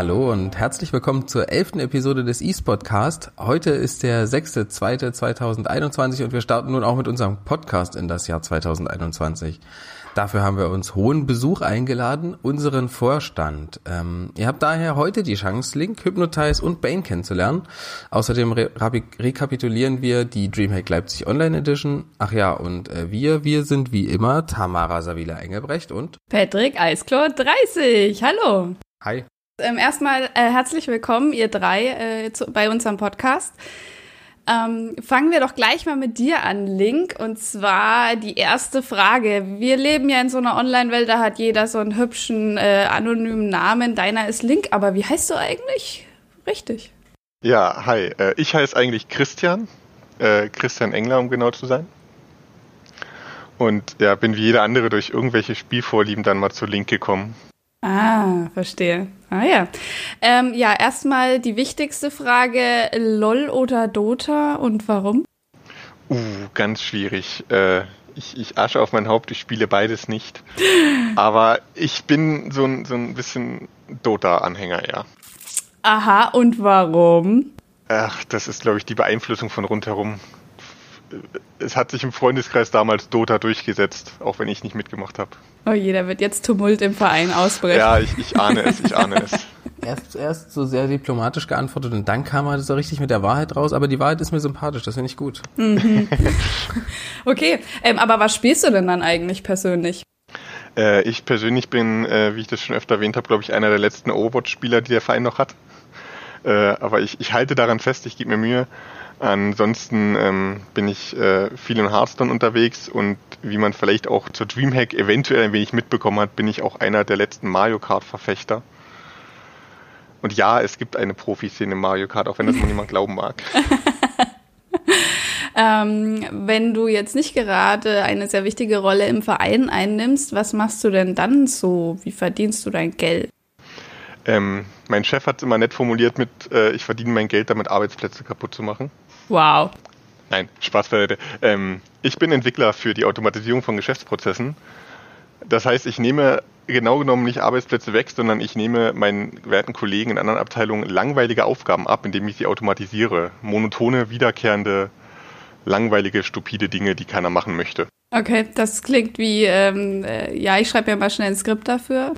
Hallo und herzlich willkommen zur elften Episode des eSpotcast. Heute ist der 6.2.2021 und wir starten nun auch mit unserem Podcast in das Jahr 2021. Dafür haben wir uns hohen Besuch eingeladen, unseren Vorstand. Ähm, ihr habt daher heute die Chance, Link, Hypnotize und Bane kennenzulernen. Außerdem re rekapitulieren wir die Dreamhack Leipzig Online Edition. Ach ja, und äh, wir, wir sind wie immer Tamara Savila Engelbrecht und Patrick Eisklor 30. Hallo. Hi. Ähm, erstmal äh, herzlich willkommen, ihr drei, äh, zu, bei unserem Podcast. Ähm, fangen wir doch gleich mal mit dir an, Link. Und zwar die erste Frage. Wir leben ja in so einer Online-Welt, da hat jeder so einen hübschen, äh, anonymen Namen. Deiner ist Link, aber wie heißt du eigentlich richtig? Ja, hi. Äh, ich heiße eigentlich Christian. Äh, Christian Engler, um genau zu sein. Und ja, bin wie jeder andere durch irgendwelche Spielvorlieben dann mal zu Link gekommen. Ah, verstehe. Ah ja. Ähm, ja, erstmal die wichtigste Frage: LOL oder Dota und warum? Uh, ganz schwierig. Äh, ich, ich asche auf mein Haupt, ich spiele beides nicht. Aber ich bin so ein, so ein bisschen Dota-Anhänger, ja. Aha, und warum? Ach, das ist, glaube ich, die Beeinflussung von rundherum es hat sich im Freundeskreis damals Dota durchgesetzt, auch wenn ich nicht mitgemacht habe. Oh je, da wird jetzt Tumult im Verein ausbrechen. Ja, ich, ich ahne es, ich ahne es. Erst zuerst so sehr diplomatisch geantwortet und dann kam er so richtig mit der Wahrheit raus, aber die Wahrheit ist mir sympathisch, das finde ich gut. Mhm. okay, ähm, aber was spielst du denn dann eigentlich persönlich? Äh, ich persönlich bin, äh, wie ich das schon öfter erwähnt habe, glaube ich, einer der letzten Overwatch-Spieler, die der Verein noch hat. Äh, aber ich, ich halte daran fest, ich gebe mir Mühe. Ansonsten ähm, bin ich äh, viel in Hearthstone unterwegs und wie man vielleicht auch zur Dreamhack eventuell ein wenig mitbekommen hat, bin ich auch einer der letzten Mario Kart Verfechter. Und ja, es gibt eine Profiszene im Mario Kart, auch wenn das mal niemand glauben mag. ähm, wenn du jetzt nicht gerade eine sehr wichtige Rolle im Verein einnimmst, was machst du denn dann so? Wie verdienst du dein Geld? Ähm, mein Chef hat es immer nett formuliert mit, äh, ich verdiene mein Geld damit, Arbeitsplätze kaputt zu machen. Wow. Nein, Spaß beiseite. Ähm, ich bin Entwickler für die Automatisierung von Geschäftsprozessen. Das heißt, ich nehme genau genommen nicht Arbeitsplätze weg, sondern ich nehme meinen werten Kollegen in anderen Abteilungen langweilige Aufgaben ab, indem ich sie automatisiere. Monotone, wiederkehrende, langweilige, stupide Dinge, die keiner machen möchte. Okay, das klingt wie, ähm, äh, ja, ich schreibe ja mal schnell ein Skript dafür.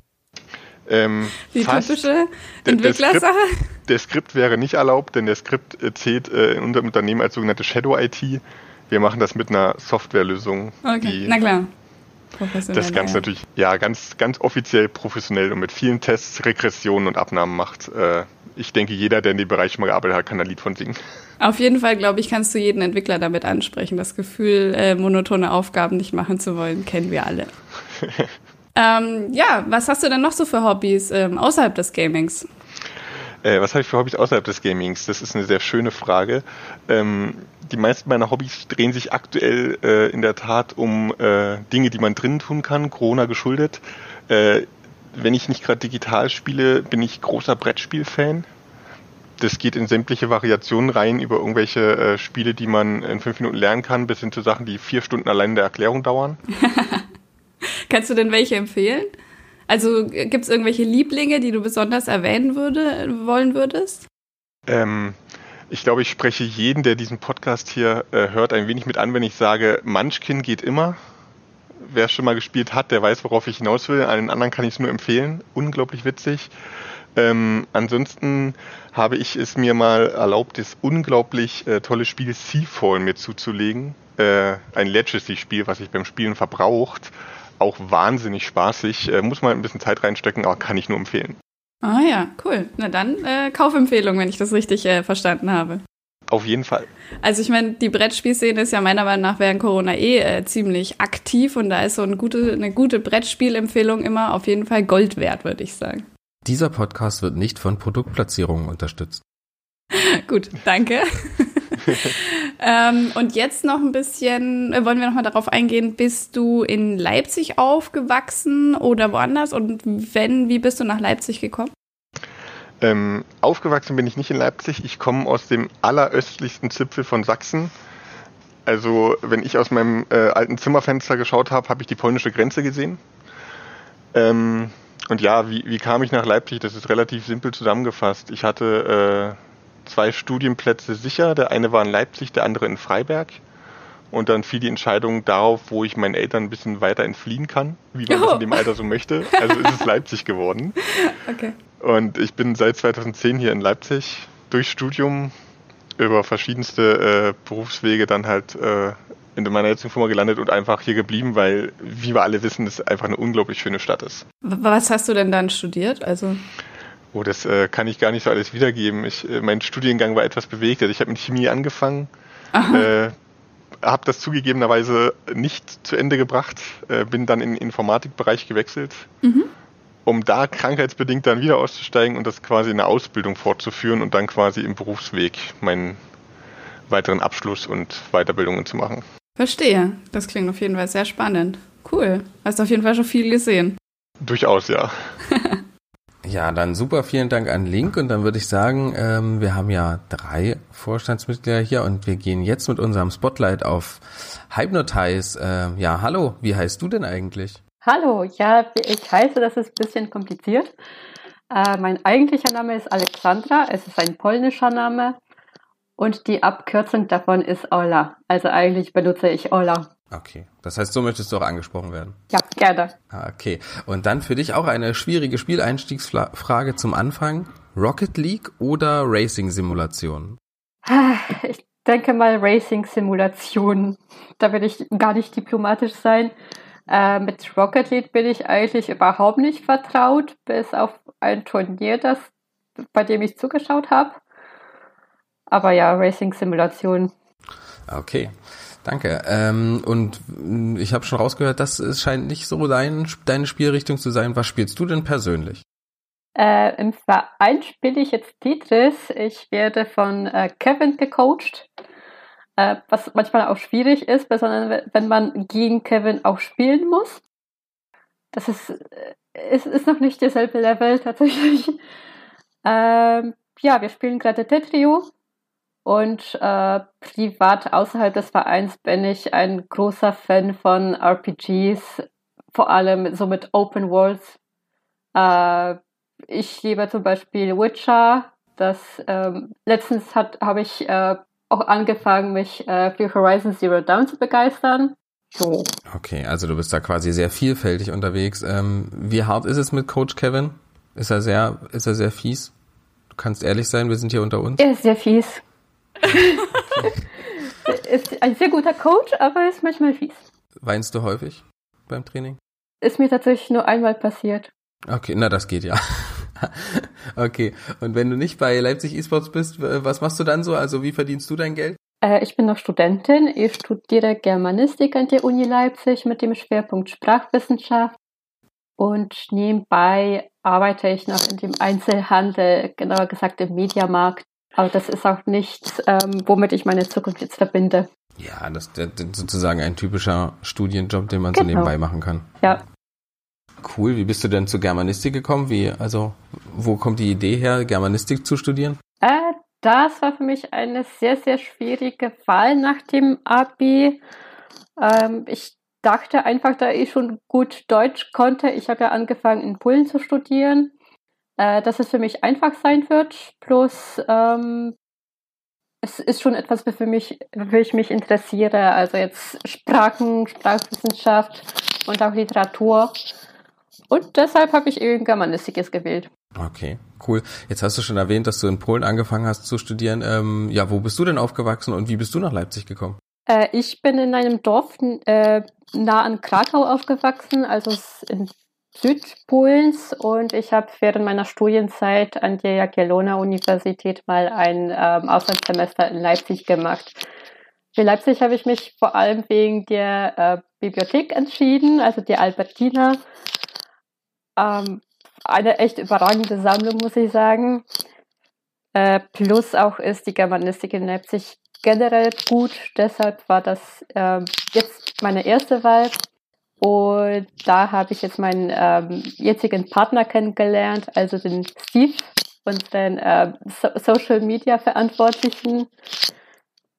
Ähm, Die typische Entwicklersache? Der Skript, der Skript wäre nicht erlaubt, denn der Skript äh, zählt äh, in unserem Unternehmen als sogenannte Shadow IT. Wir machen das mit einer Softwarelösung. Okay, na klar. Das Ganze natürlich, ja, ganz, ganz offiziell professionell und mit vielen Tests, Regressionen und Abnahmen macht. Äh, ich denke, jeder, der in dem Bereich schon mal gearbeitet hat, kann ein Lied von singen. Auf jeden Fall, glaube ich, kannst du jeden Entwickler damit ansprechen. Das Gefühl, äh, monotone Aufgaben nicht machen zu wollen, kennen wir alle. Ähm, ja, was hast du denn noch so für Hobbys ähm, außerhalb des Gamings? Äh, was habe ich für Hobbys außerhalb des Gamings? Das ist eine sehr schöne Frage. Ähm, die meisten meiner Hobbys drehen sich aktuell äh, in der Tat um äh, Dinge, die man drinnen tun kann, Corona geschuldet. Äh, wenn ich nicht gerade digital spiele, bin ich großer Brettspiel-Fan. Das geht in sämtliche Variationen rein über irgendwelche äh, Spiele, die man in fünf Minuten lernen kann, bis hin zu Sachen, die vier Stunden allein in der Erklärung dauern. Kannst du denn welche empfehlen? Also gibt es irgendwelche Lieblinge, die du besonders erwähnen würde, wollen würdest? Ähm, ich glaube, ich spreche jeden, der diesen Podcast hier äh, hört, ein wenig mit an, wenn ich sage, Munchkin geht immer. Wer schon mal gespielt hat, der weiß, worauf ich hinaus will. Allen anderen kann ich es nur empfehlen. Unglaublich witzig. Ähm, ansonsten habe ich es mir mal erlaubt, das unglaublich äh, tolle Spiel Seafall mir zuzulegen. Äh, ein Legacy-Spiel, was sich beim Spielen verbraucht auch wahnsinnig spaßig. Äh, muss man ein bisschen Zeit reinstecken, aber kann ich nur empfehlen. Ah ja, cool. Na dann äh, Kaufempfehlung, wenn ich das richtig äh, verstanden habe. Auf jeden Fall. Also ich meine, die Brettspielszene ist ja meiner Meinung nach während Corona eh äh, ziemlich aktiv und da ist so eine gute, eine gute Brettspielempfehlung immer auf jeden Fall Gold wert, würde ich sagen. Dieser Podcast wird nicht von Produktplatzierungen unterstützt. Gut, danke. ähm, und jetzt noch ein bisschen, äh, wollen wir noch mal darauf eingehen, bist du in Leipzig aufgewachsen oder woanders? Und wenn, wie bist du nach Leipzig gekommen? Ähm, aufgewachsen bin ich nicht in Leipzig. Ich komme aus dem alleröstlichsten Zipfel von Sachsen. Also, wenn ich aus meinem äh, alten Zimmerfenster geschaut habe, habe ich die polnische Grenze gesehen. Ähm, und ja, wie, wie kam ich nach Leipzig? Das ist relativ simpel zusammengefasst. Ich hatte äh, zwei Studienplätze sicher. Der eine war in Leipzig, der andere in Freiberg. Und dann fiel die Entscheidung darauf, wo ich meinen Eltern ein bisschen weiter entfliehen kann, wie man oh. das in dem Alter so möchte. Also ist es Leipzig geworden. Okay. Und ich bin seit 2010 hier in Leipzig durch Studium über verschiedenste äh, Berufswege dann halt äh, in meiner jetzigen Firma gelandet und einfach hier geblieben, weil, wie wir alle wissen, es einfach eine unglaublich schöne Stadt ist. Was hast du denn dann studiert? Also Oh, das äh, kann ich gar nicht so alles wiedergeben. Ich, äh, mein Studiengang war etwas bewegt. Also ich habe mit Chemie angefangen, äh, habe das zugegebenerweise nicht zu Ende gebracht, äh, bin dann in den Informatikbereich gewechselt, mhm. um da krankheitsbedingt dann wieder auszusteigen und das quasi in der Ausbildung fortzuführen und dann quasi im Berufsweg meinen weiteren Abschluss und Weiterbildungen zu machen. Verstehe. Das klingt auf jeden Fall sehr spannend. Cool. Hast auf jeden Fall schon viel gesehen. Durchaus, ja. ja, dann super vielen Dank an Link und dann würde ich sagen, ähm, wir haben ja drei Vorstandsmitglieder hier und wir gehen jetzt mit unserem Spotlight auf Hypnotize. Äh, ja, hallo, wie heißt du denn eigentlich? Hallo, ja, ich heiße, das ist ein bisschen kompliziert. Äh, mein eigentlicher Name ist Alexandra, es ist ein polnischer Name und die Abkürzung davon ist Ola. Also eigentlich benutze ich Ola. Okay, das heißt, so möchtest du auch angesprochen werden. Ja, gerne. Ah, okay, und dann für dich auch eine schwierige Spieleinstiegsfrage zum Anfang. Rocket League oder Racing Simulation? Ah, ich denke mal Racing Simulation. Da will ich gar nicht diplomatisch sein. Äh, mit Rocket League bin ich eigentlich überhaupt nicht vertraut, bis auf ein Turnier, das, bei dem ich zugeschaut habe. Aber ja, Racing-Simulation. Okay. Danke. Ähm, und ich habe schon rausgehört, das scheint nicht so dein, deine Spielrichtung zu sein. Was spielst du denn persönlich? Äh, Im Verein spiele ich jetzt Tetris. Ich werde von äh, Kevin gecoacht, äh, was manchmal auch schwierig ist, besonders wenn man gegen Kevin auch spielen muss. Das ist, ist, äh, ist noch nicht derselbe Level tatsächlich. Ähm, ja, wir spielen gerade Tetrio und äh, privat außerhalb des Vereins bin ich ein großer Fan von RPGs, vor allem so mit Open Worlds. Äh, ich liebe zum Beispiel Witcher. Das ähm, letztens habe ich äh, auch angefangen, mich äh, für Horizon Zero Dawn zu begeistern. So. Okay, also du bist da quasi sehr vielfältig unterwegs. Ähm, wie hart ist es mit Coach Kevin? Ist er sehr, ist er sehr fies? Du kannst ehrlich sein, wir sind hier unter uns. Er ist sehr fies. ist ein sehr guter Coach, aber ist manchmal fies. Weinst du häufig beim Training? Ist mir tatsächlich nur einmal passiert. Okay, na das geht ja. okay, und wenn du nicht bei Leipzig Esports bist, was machst du dann so? Also wie verdienst du dein Geld? Äh, ich bin noch Studentin. Ich studiere Germanistik an der Uni Leipzig mit dem Schwerpunkt Sprachwissenschaft. Und nebenbei arbeite ich noch in dem Einzelhandel, genauer gesagt im Mediamarkt aber das ist auch nichts, ähm, womit ich meine Zukunft jetzt verbinde. Ja, das ist sozusagen ein typischer Studienjob, den man genau. so nebenbei machen kann. Ja. Cool. Wie bist du denn zur Germanistik gekommen? Wie, also, wo kommt die Idee her, Germanistik zu studieren? Äh, das war für mich eine sehr, sehr schwierige Wahl nach dem Abi. Ähm, ich dachte einfach, da ich schon gut Deutsch konnte, ich habe ja angefangen in Polen zu studieren, äh, dass es für mich einfach sein wird. Plus ähm, es ist schon etwas, für mich, wofür ich mich interessiere. Also jetzt Sprachen, Sprachwissenschaft und auch Literatur. Und deshalb habe ich eben Germanistik gewählt. Okay, cool. Jetzt hast du schon erwähnt, dass du in Polen angefangen hast zu studieren. Ähm, ja, wo bist du denn aufgewachsen und wie bist du nach Leipzig gekommen? Äh, ich bin in einem Dorf äh, nah an Krakau aufgewachsen, also in Südpolens und ich habe während meiner Studienzeit an der Jagiellona-Universität mal ein ähm, Auslandssemester in Leipzig gemacht. Für Leipzig habe ich mich vor allem wegen der äh, Bibliothek entschieden, also die Albertina. Ähm, eine echt überragende Sammlung, muss ich sagen. Äh, plus auch ist die Germanistik in Leipzig generell gut. Deshalb war das äh, jetzt meine erste Wahl. Und da habe ich jetzt meinen ähm, jetzigen Partner kennengelernt, also den Steve, unseren äh, so Social Media Verantwortlichen.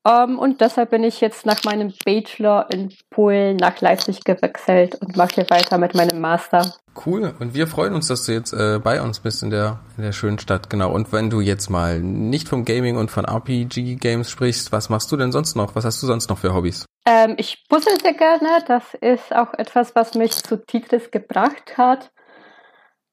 Um, und deshalb bin ich jetzt nach meinem Bachelor in Polen nach Leipzig gewechselt und mache hier weiter mit meinem Master. Cool. Und wir freuen uns, dass du jetzt äh, bei uns bist in der, in der schönen Stadt. Genau. Und wenn du jetzt mal nicht vom Gaming und von RPG-Games sprichst, was machst du denn sonst noch? Was hast du sonst noch für Hobbys? Ähm, ich puzzle sehr gerne. Das ist auch etwas, was mich zu Tetris gebracht hat.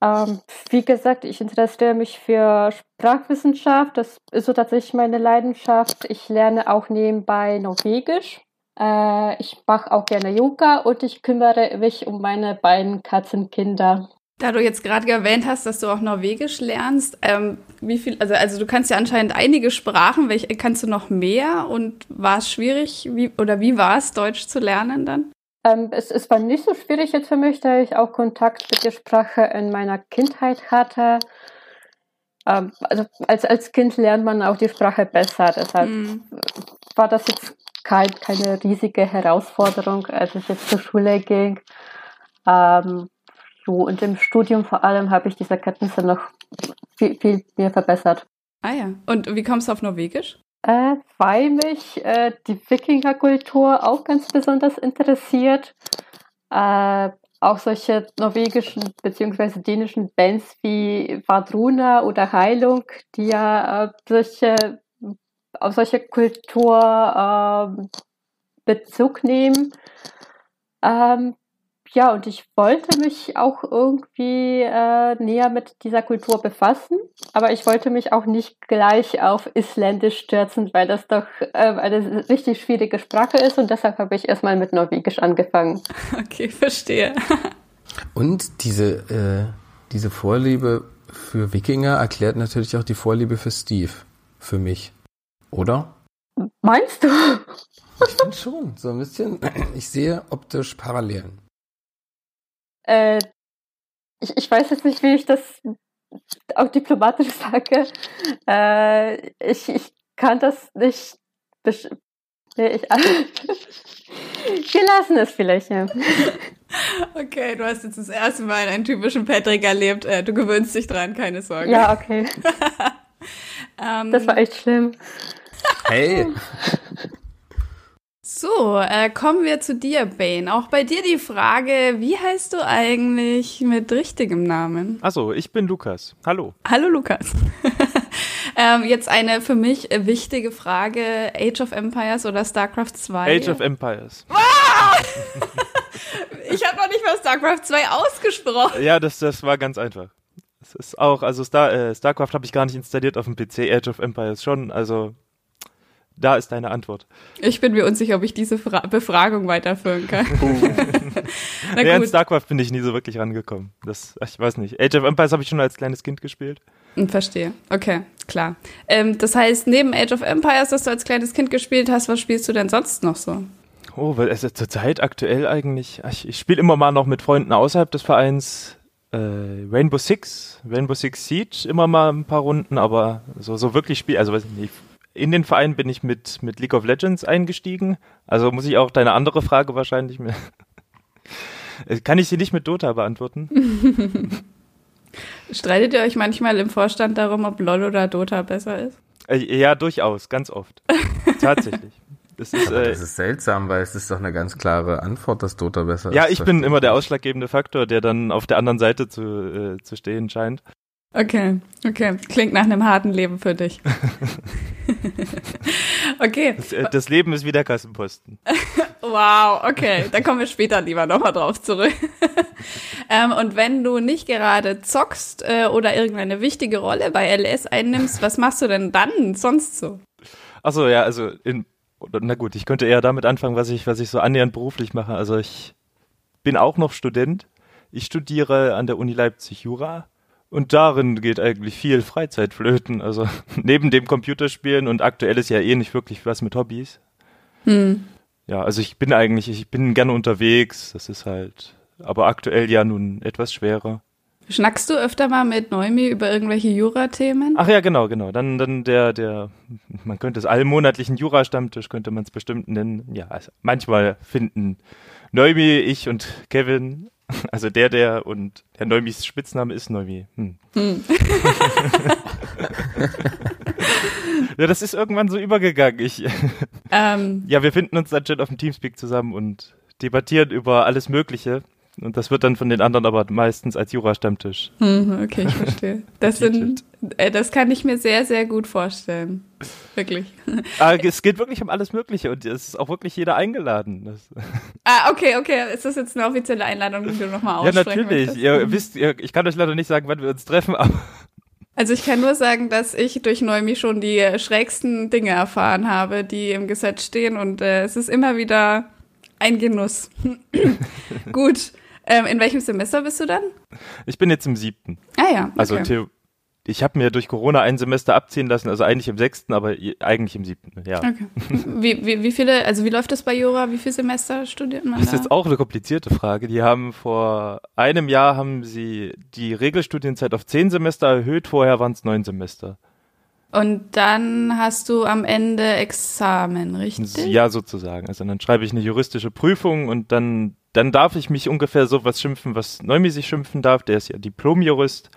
Ähm, wie gesagt, ich interessiere mich für Sprachwissenschaft. Das ist so tatsächlich meine Leidenschaft. Ich lerne auch nebenbei Norwegisch. Äh, ich mache auch gerne Yoga und ich kümmere mich um meine beiden Katzenkinder. Da du jetzt gerade erwähnt hast, dass du auch Norwegisch lernst, ähm, wie viel, also, also du kannst ja anscheinend einige Sprachen, welche kannst du noch mehr und war es schwierig, wie, oder wie war es, Deutsch zu lernen dann? Ähm, es, es war nicht so schwierig jetzt für mich, da ich auch Kontakt mit der Sprache in meiner Kindheit hatte. Ähm, also als, als Kind lernt man auch die Sprache besser. Deshalb mm. war das jetzt kein, keine riesige Herausforderung, als ich jetzt zur Schule ging. Ähm, so, und im Studium vor allem habe ich diese Kenntnisse noch viel, viel mehr verbessert. Ah ja. Und wie kommst du auf Norwegisch? Äh, weil mich äh, die Wikingerkultur auch ganz besonders interessiert. Äh, auch solche norwegischen bzw. dänischen Bands wie Vadruna oder Heilung, die ja äh, solche, auf solche Kultur äh, Bezug nehmen. Ähm, ja, und ich wollte mich auch irgendwie äh, näher mit dieser Kultur befassen, aber ich wollte mich auch nicht gleich auf Isländisch stürzen, weil das doch äh, eine richtig schwierige Sprache ist und deshalb habe ich erstmal mit Norwegisch angefangen. Okay, verstehe. und diese, äh, diese Vorliebe für Wikinger erklärt natürlich auch die Vorliebe für Steve, für mich, oder? Meinst du? Ich finde schon, so ein bisschen. Ich sehe optisch Parallelen. Äh, ich, ich weiß jetzt nicht, wie ich das auch diplomatisch sage. Äh, ich, ich kann das nicht. Nee, ich, wir lassen es vielleicht, ja. Okay, du hast jetzt das erste Mal einen typischen Patrick erlebt. Äh, du gewöhnst dich dran, keine Sorge. Ja, okay. ähm, das war echt schlimm. Hey. So, äh, kommen wir zu dir, Bane. Auch bei dir die Frage, wie heißt du eigentlich mit richtigem Namen? Achso, ich bin Lukas. Hallo. Hallo, Lukas. ähm, jetzt eine für mich wichtige Frage. Age of Empires oder StarCraft 2? Age of Empires. Ah! ich habe noch nicht mal StarCraft 2 ausgesprochen. Ja, das, das war ganz einfach. Es ist auch, also Star, äh, StarCraft habe ich gar nicht installiert auf dem PC, Age of Empires schon, also da ist deine Antwort. Ich bin mir unsicher, ob ich diese Fra Befragung weiterführen kann. Uh. Na ja, in StarCraft bin ich nie so wirklich rangekommen. Das, ich weiß nicht. Age of Empires habe ich schon als kleines Kind gespielt. Hm, verstehe. Okay, klar. Ähm, das heißt, neben Age of Empires, das du als kleines Kind gespielt hast, was spielst du denn sonst noch so? Oh, weil es also zurzeit aktuell eigentlich, ich, ich spiele immer mal noch mit Freunden außerhalb des Vereins äh, Rainbow Six, Rainbow Six Siege immer mal ein paar Runden, aber so, so wirklich spiel, also weiß ich nicht, in den Verein bin ich mit, mit League of Legends eingestiegen. Also muss ich auch deine andere Frage wahrscheinlich mehr. Kann ich sie nicht mit Dota beantworten? Streitet ihr euch manchmal im Vorstand darum, ob LOL oder Dota besser ist? Äh, ja, durchaus, ganz oft. Tatsächlich. Das ist, äh, das ist seltsam, weil es ist doch eine ganz klare Antwort, dass Dota besser ja, ist. Ja, ich bin immer der ausschlaggebende Faktor, der dann auf der anderen Seite zu, äh, zu stehen scheint. Okay, okay. Klingt nach einem harten Leben für dich. okay. Das, äh, das, Leben ist wie der Kassenposten. wow, okay. Da kommen wir später lieber nochmal drauf zurück. ähm, und wenn du nicht gerade zockst äh, oder irgendeine wichtige Rolle bei LS einnimmst, was machst du denn dann sonst so? Achso, ja, also in, na gut, ich könnte eher damit anfangen, was ich, was ich so annähernd beruflich mache. Also ich bin auch noch Student. Ich studiere an der Uni Leipzig Jura und darin geht eigentlich viel Freizeit flöten. Also neben dem Computerspielen und aktuell ist ja eh nicht wirklich was mit Hobbys. Hm. Ja, also ich bin eigentlich, ich bin gerne unterwegs. Das ist halt, aber aktuell ja nun etwas schwerer. Schnackst du öfter mal mit Neumi über irgendwelche Jura-Themen? Ach ja, genau, genau. Dann, dann der, der, man könnte es allmonatlichen Jura-Stammtisch, könnte man es bestimmt nennen. Ja, also manchmal finden Neumi, ich und Kevin Also der, der und Herr Neumis Spitzname ist Neumi. Hm. Hm. Ja, das ist irgendwann so übergegangen. Ich, Ähm, ja, wir finden uns dann schon auf dem Teamspeak zusammen und debattieren über alles Mögliche. Und das wird dann von den anderen aber meistens als Jura-Stammtisch. hm, okay, ich verstehe. Das sind, äh, das kann ich mir sehr, sehr gut vorstellen. Wirklich. Aber es geht wirklich um alles Mögliche und es ist auch wirklich jeder eingeladen. Das, Ah, okay, okay. Ist das jetzt eine offizielle Einladung, die du nochmal ja, aussprechen natürlich. möchtest? Ihr wisst, ihr, ich kann euch leider nicht sagen, wann wir uns treffen, aber Also ich kann nur sagen, dass ich durch Neumi schon die schrägsten Dinge erfahren habe, die im Gesetz stehen und äh, es ist immer wieder ein Genuss. Gut. Ähm, in welchem Semester bist du dann? ich bin jetzt im siebten. Ah ja. Okay. Also Theo, ich habe mir durch Corona ein Semester abziehen lassen, also eigentlich im sechsten, aber eigentlich im siebten. Ja. okay. Wie, wie, wie viele, also wie läuft das bei Jura? Wie viele Semester studiert man Das ist da? jetzt auch eine komplizierte Frage. Die haben vor einem Jahr haben sie die Regelstudienzeit auf zehn Semester erhöht, vorher waren es neun Semester. Und dann hast du am Ende Examen, richtig? Ja, sozusagen. Also dann schreibe ich eine juristische Prüfung und dann, dann darf ich mich ungefähr so was schimpfen, was Neumi sich schimpfen darf. Der ist ja Diplomjurist.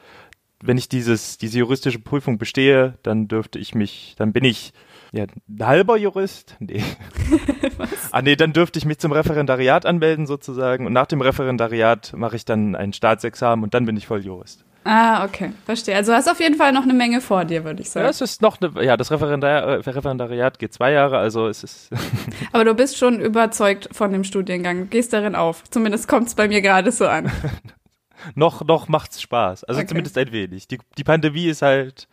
Wenn ich dieses, diese juristische Prüfung bestehe, dann dürfte ich mich, dann bin ich ja, ein halber Jurist. Nee. ah, nee, dann dürfte ich mich zum Referendariat anmelden sozusagen. Und nach dem Referendariat mache ich dann ein Staatsexamen und dann bin ich Volljurist. Ah, okay, verstehe. Also hast auf jeden Fall noch eine Menge vor dir, würde ich Ja, sagen. es ist noch eine, ja, das Referendar, Referendariat geht zwei Jahre, also es ist, Aber du bist schon überzeugt von dem Studiengang. Du gehst darin auf. Zumindest kommt es bei mir gerade so an. noch, noch macht's Spaß. Also Okay. zumindest ein wenig. Die, die Pandemie ist halt,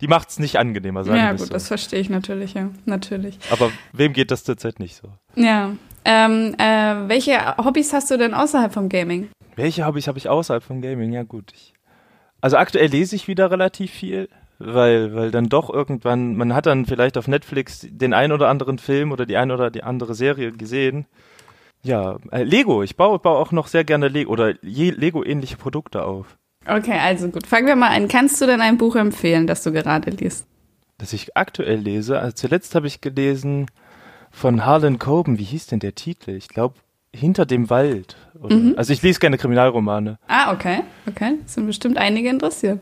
die macht's nicht angenehmer, sagen ja, gut, so. das verstehe ich natürlich, ja. Natürlich. Aber wem geht das zurzeit nicht so? Ja. Ähm, äh, welche Hobbys hast du denn außerhalb vom Gaming? Welche Hobbys habe ich außerhalb vom Gaming? Ja gut. Ich, also aktuell lese ich wieder relativ viel, weil, weil dann doch irgendwann, man hat dann vielleicht auf Netflix den ein oder anderen Film oder die ein oder die andere Serie gesehen. Ja, äh, Lego. Ich baue, baue auch noch sehr gerne Lego oder Lego-ähnliche Produkte auf. Okay, also gut. Fangen wir mal an. Kannst du denn ein Buch empfehlen, das du gerade liest? das ich aktuell lese. Also zuletzt habe ich gelesen von Harlan Coben. Wie hieß denn der Titel? Ich glaube, Hinter dem Wald. Mhm. Also ich lese gerne Kriminalromane. Ah, okay. Okay. Sind bestimmt einige interessiert.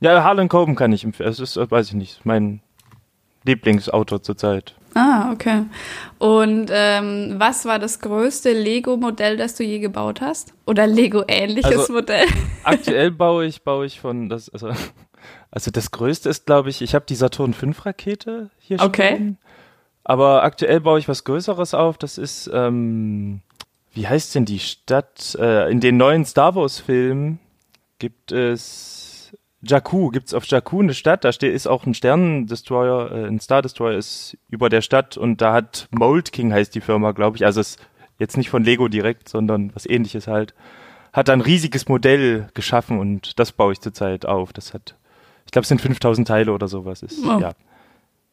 Ja, Harlan Coben kann ich empfehlen. Es ist, äh, weiß ich nicht, mein Lieblingsautor zurzeit. Ah, okay. Und ähm, was war das größte Lego-Modell, das du je gebaut hast? Oder Lego-ähnliches Also- Modell? Aktuell baue ich, baue ich von das, also, also das größte ist, glaube ich, ich habe die Saturn V Rakete hier Okay. stehen. Aber aktuell baue ich was Größeres auf. Das ist, ähm, wie heißt denn die Stadt? Äh, in den neuen Star Wars Filmen gibt es Jakku. Gibt es auf Jakku eine Stadt? Da steht ist auch ein Sternendestroyer, äh, ein Star Destroyer ist über der Stadt und da hat Mold King heißt die Firma, glaube ich. Also es ist jetzt nicht von Lego direkt, sondern was Ähnliches halt hat ein riesiges Modell geschaffen und das baue ich zurzeit auf. Das hat, ich glaube, es sind 5000 Teile oder sowas. Ist, Oh. ja.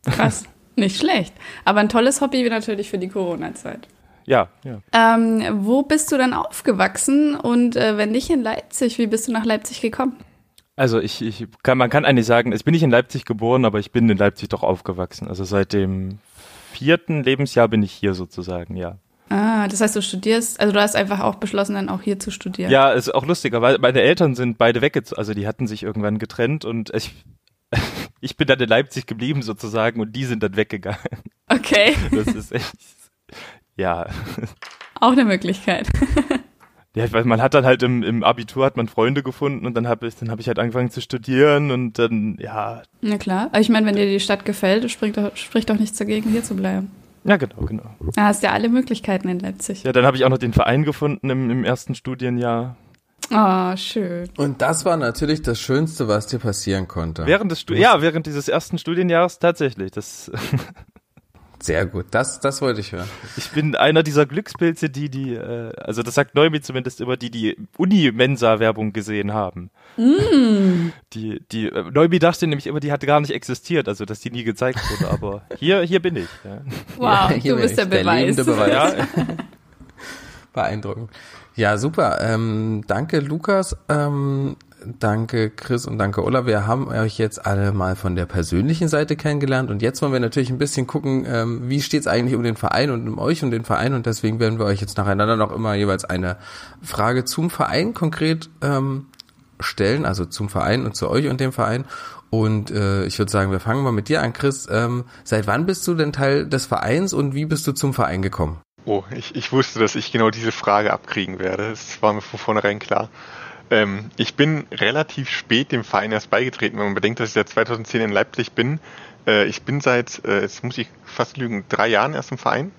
Krass. Nicht schlecht. Aber ein tolles Hobby natürlich für die Corona-Zeit. ja, ja. Ähm, wo bist du dann aufgewachsen und äh, wenn nicht in Leipzig, wie bist du nach Leipzig gekommen? Also ich, ich kann, man kann eigentlich sagen, ich bin nicht in Leipzig geboren, aber ich bin in Leipzig doch aufgewachsen. Also seit dem vierten Lebensjahr bin ich hier sozusagen, ja. Ah, das heißt, du studierst, also du hast einfach auch beschlossen, dann auch hier zu studieren. Ja, ist auch lustiger, weil meine Eltern sind beide weggezogen, also die hatten sich irgendwann getrennt und ich, ich bin dann in Leipzig geblieben sozusagen und die sind dann weggegangen. Okay, Das ist echt, ja. auch eine Möglichkeit. Ja, weil man hat dann halt im, im Abitur hat man Freunde gefunden und dann habe ich, dann habe ich halt angefangen zu studieren und dann, ja, Na klar. Aber ich meine, wenn dir die Stadt gefällt, spricht doch, spricht doch nichts dagegen, hier zu bleiben. ja genau, genau. Da hast ja alle Möglichkeiten in Leipzig. Ja, dann habe ich auch noch den Verein gefunden im, im ersten Studienjahr. Oh, schön. Und das war natürlich das Schönste, was dir passieren konnte. Während des Stu ja, während dieses ersten Studienjahres tatsächlich. Das, Sehr gut, das, das wollte ich hören. ich bin einer dieser Glückspilze, die die, äh, also das sagt Neumi zumindest immer, die die Uni-Mensa-Werbung gesehen haben. Die, die äh, Neumi dachte nämlich immer, die hat gar nicht existiert, also dass die nie gezeigt wurde. Aber hier, hier bin ich. Ja. Wow, Ja, hier du bin bist der ich, der Beweis. lebende Beweis. Ja, Beeindruckend. Ja, super. Ähm, danke, Lukas. Ähm, danke, Chris und danke, Ola. Wir haben euch jetzt alle mal von der persönlichen Seite kennengelernt und jetzt wollen wir natürlich ein bisschen gucken, ähm, wie steht's eigentlich um den Verein und um euch und den Verein und deswegen werden wir euch jetzt nacheinander noch immer jeweils eine Frage zum Verein konkret ähm, stellen, also zum Verein und zu euch und dem Verein. Und äh, ich würde sagen, wir fangen mal mit dir an, Chris. Ähm, seit wann bist du denn Teil des Vereins und wie bist du zum Verein gekommen? Oh, ich, ich wusste, dass ich genau diese Frage abkriegen werde. Das war mir von vornherein klar. Ähm, ich bin relativ spät dem Verein erst beigetreten, wenn man bedenkt, dass ich seit 2010 in Leipzig bin. Äh, ich bin seit, äh, jetzt muss ich fast lügen, drei Jahren erst im Verein.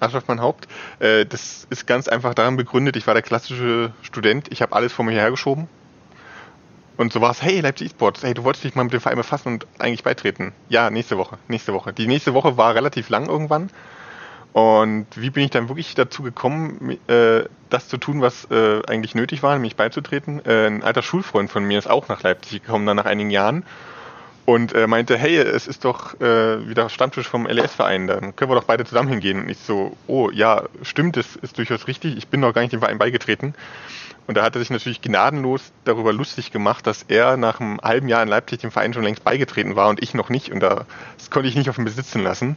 Aschaf mein Haupt. Äh, das ist ganz einfach daran begründet, ich war der klassische Student, ich habe alles vor mir hergeschoben. Und so war es, hey, Leipzig E-Sports, hey, du wolltest dich mal mit dem Verein befassen und eigentlich beitreten. Ja, nächste Woche, nächste Woche. Die nächste Woche war relativ lang irgendwann. Und wie bin ich dann wirklich dazu gekommen, äh, das zu tun, was äh, eigentlich nötig war, nämlich beizutreten? Äh, ein alter Schulfreund von mir ist auch nach Leipzig gekommen, dann nach einigen Jahren und meinte, hey, es ist doch wieder Stammtisch vom LES-Verein, dann können wir doch beide zusammen hingehen. Und ich so, oh ja, stimmt, das ist durchaus richtig, ich bin noch gar nicht dem Verein beigetreten. Und da hat er sich natürlich gnadenlos darüber lustig gemacht, dass er nach einem halben Jahr in Leipzig dem Verein schon längst beigetreten war und ich noch nicht. Und das konnte ich nicht auf ihn besitzen lassen.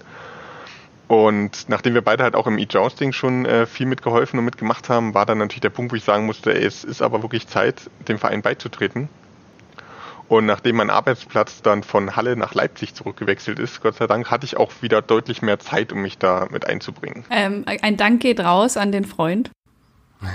Und nachdem wir beide halt auch im E-Jousting schon äh, viel mitgeholfen und mitgemacht haben, war dann natürlich der Punkt, wo ich sagen musste, ey, es ist aber wirklich Zeit, dem Verein beizutreten. Und nachdem mein Arbeitsplatz dann von Halle nach Leipzig zurückgewechselt ist, Gott sei Dank, hatte ich auch wieder deutlich mehr Zeit, um mich da mit einzubringen. Ähm, ein Dank geht raus an den Freund.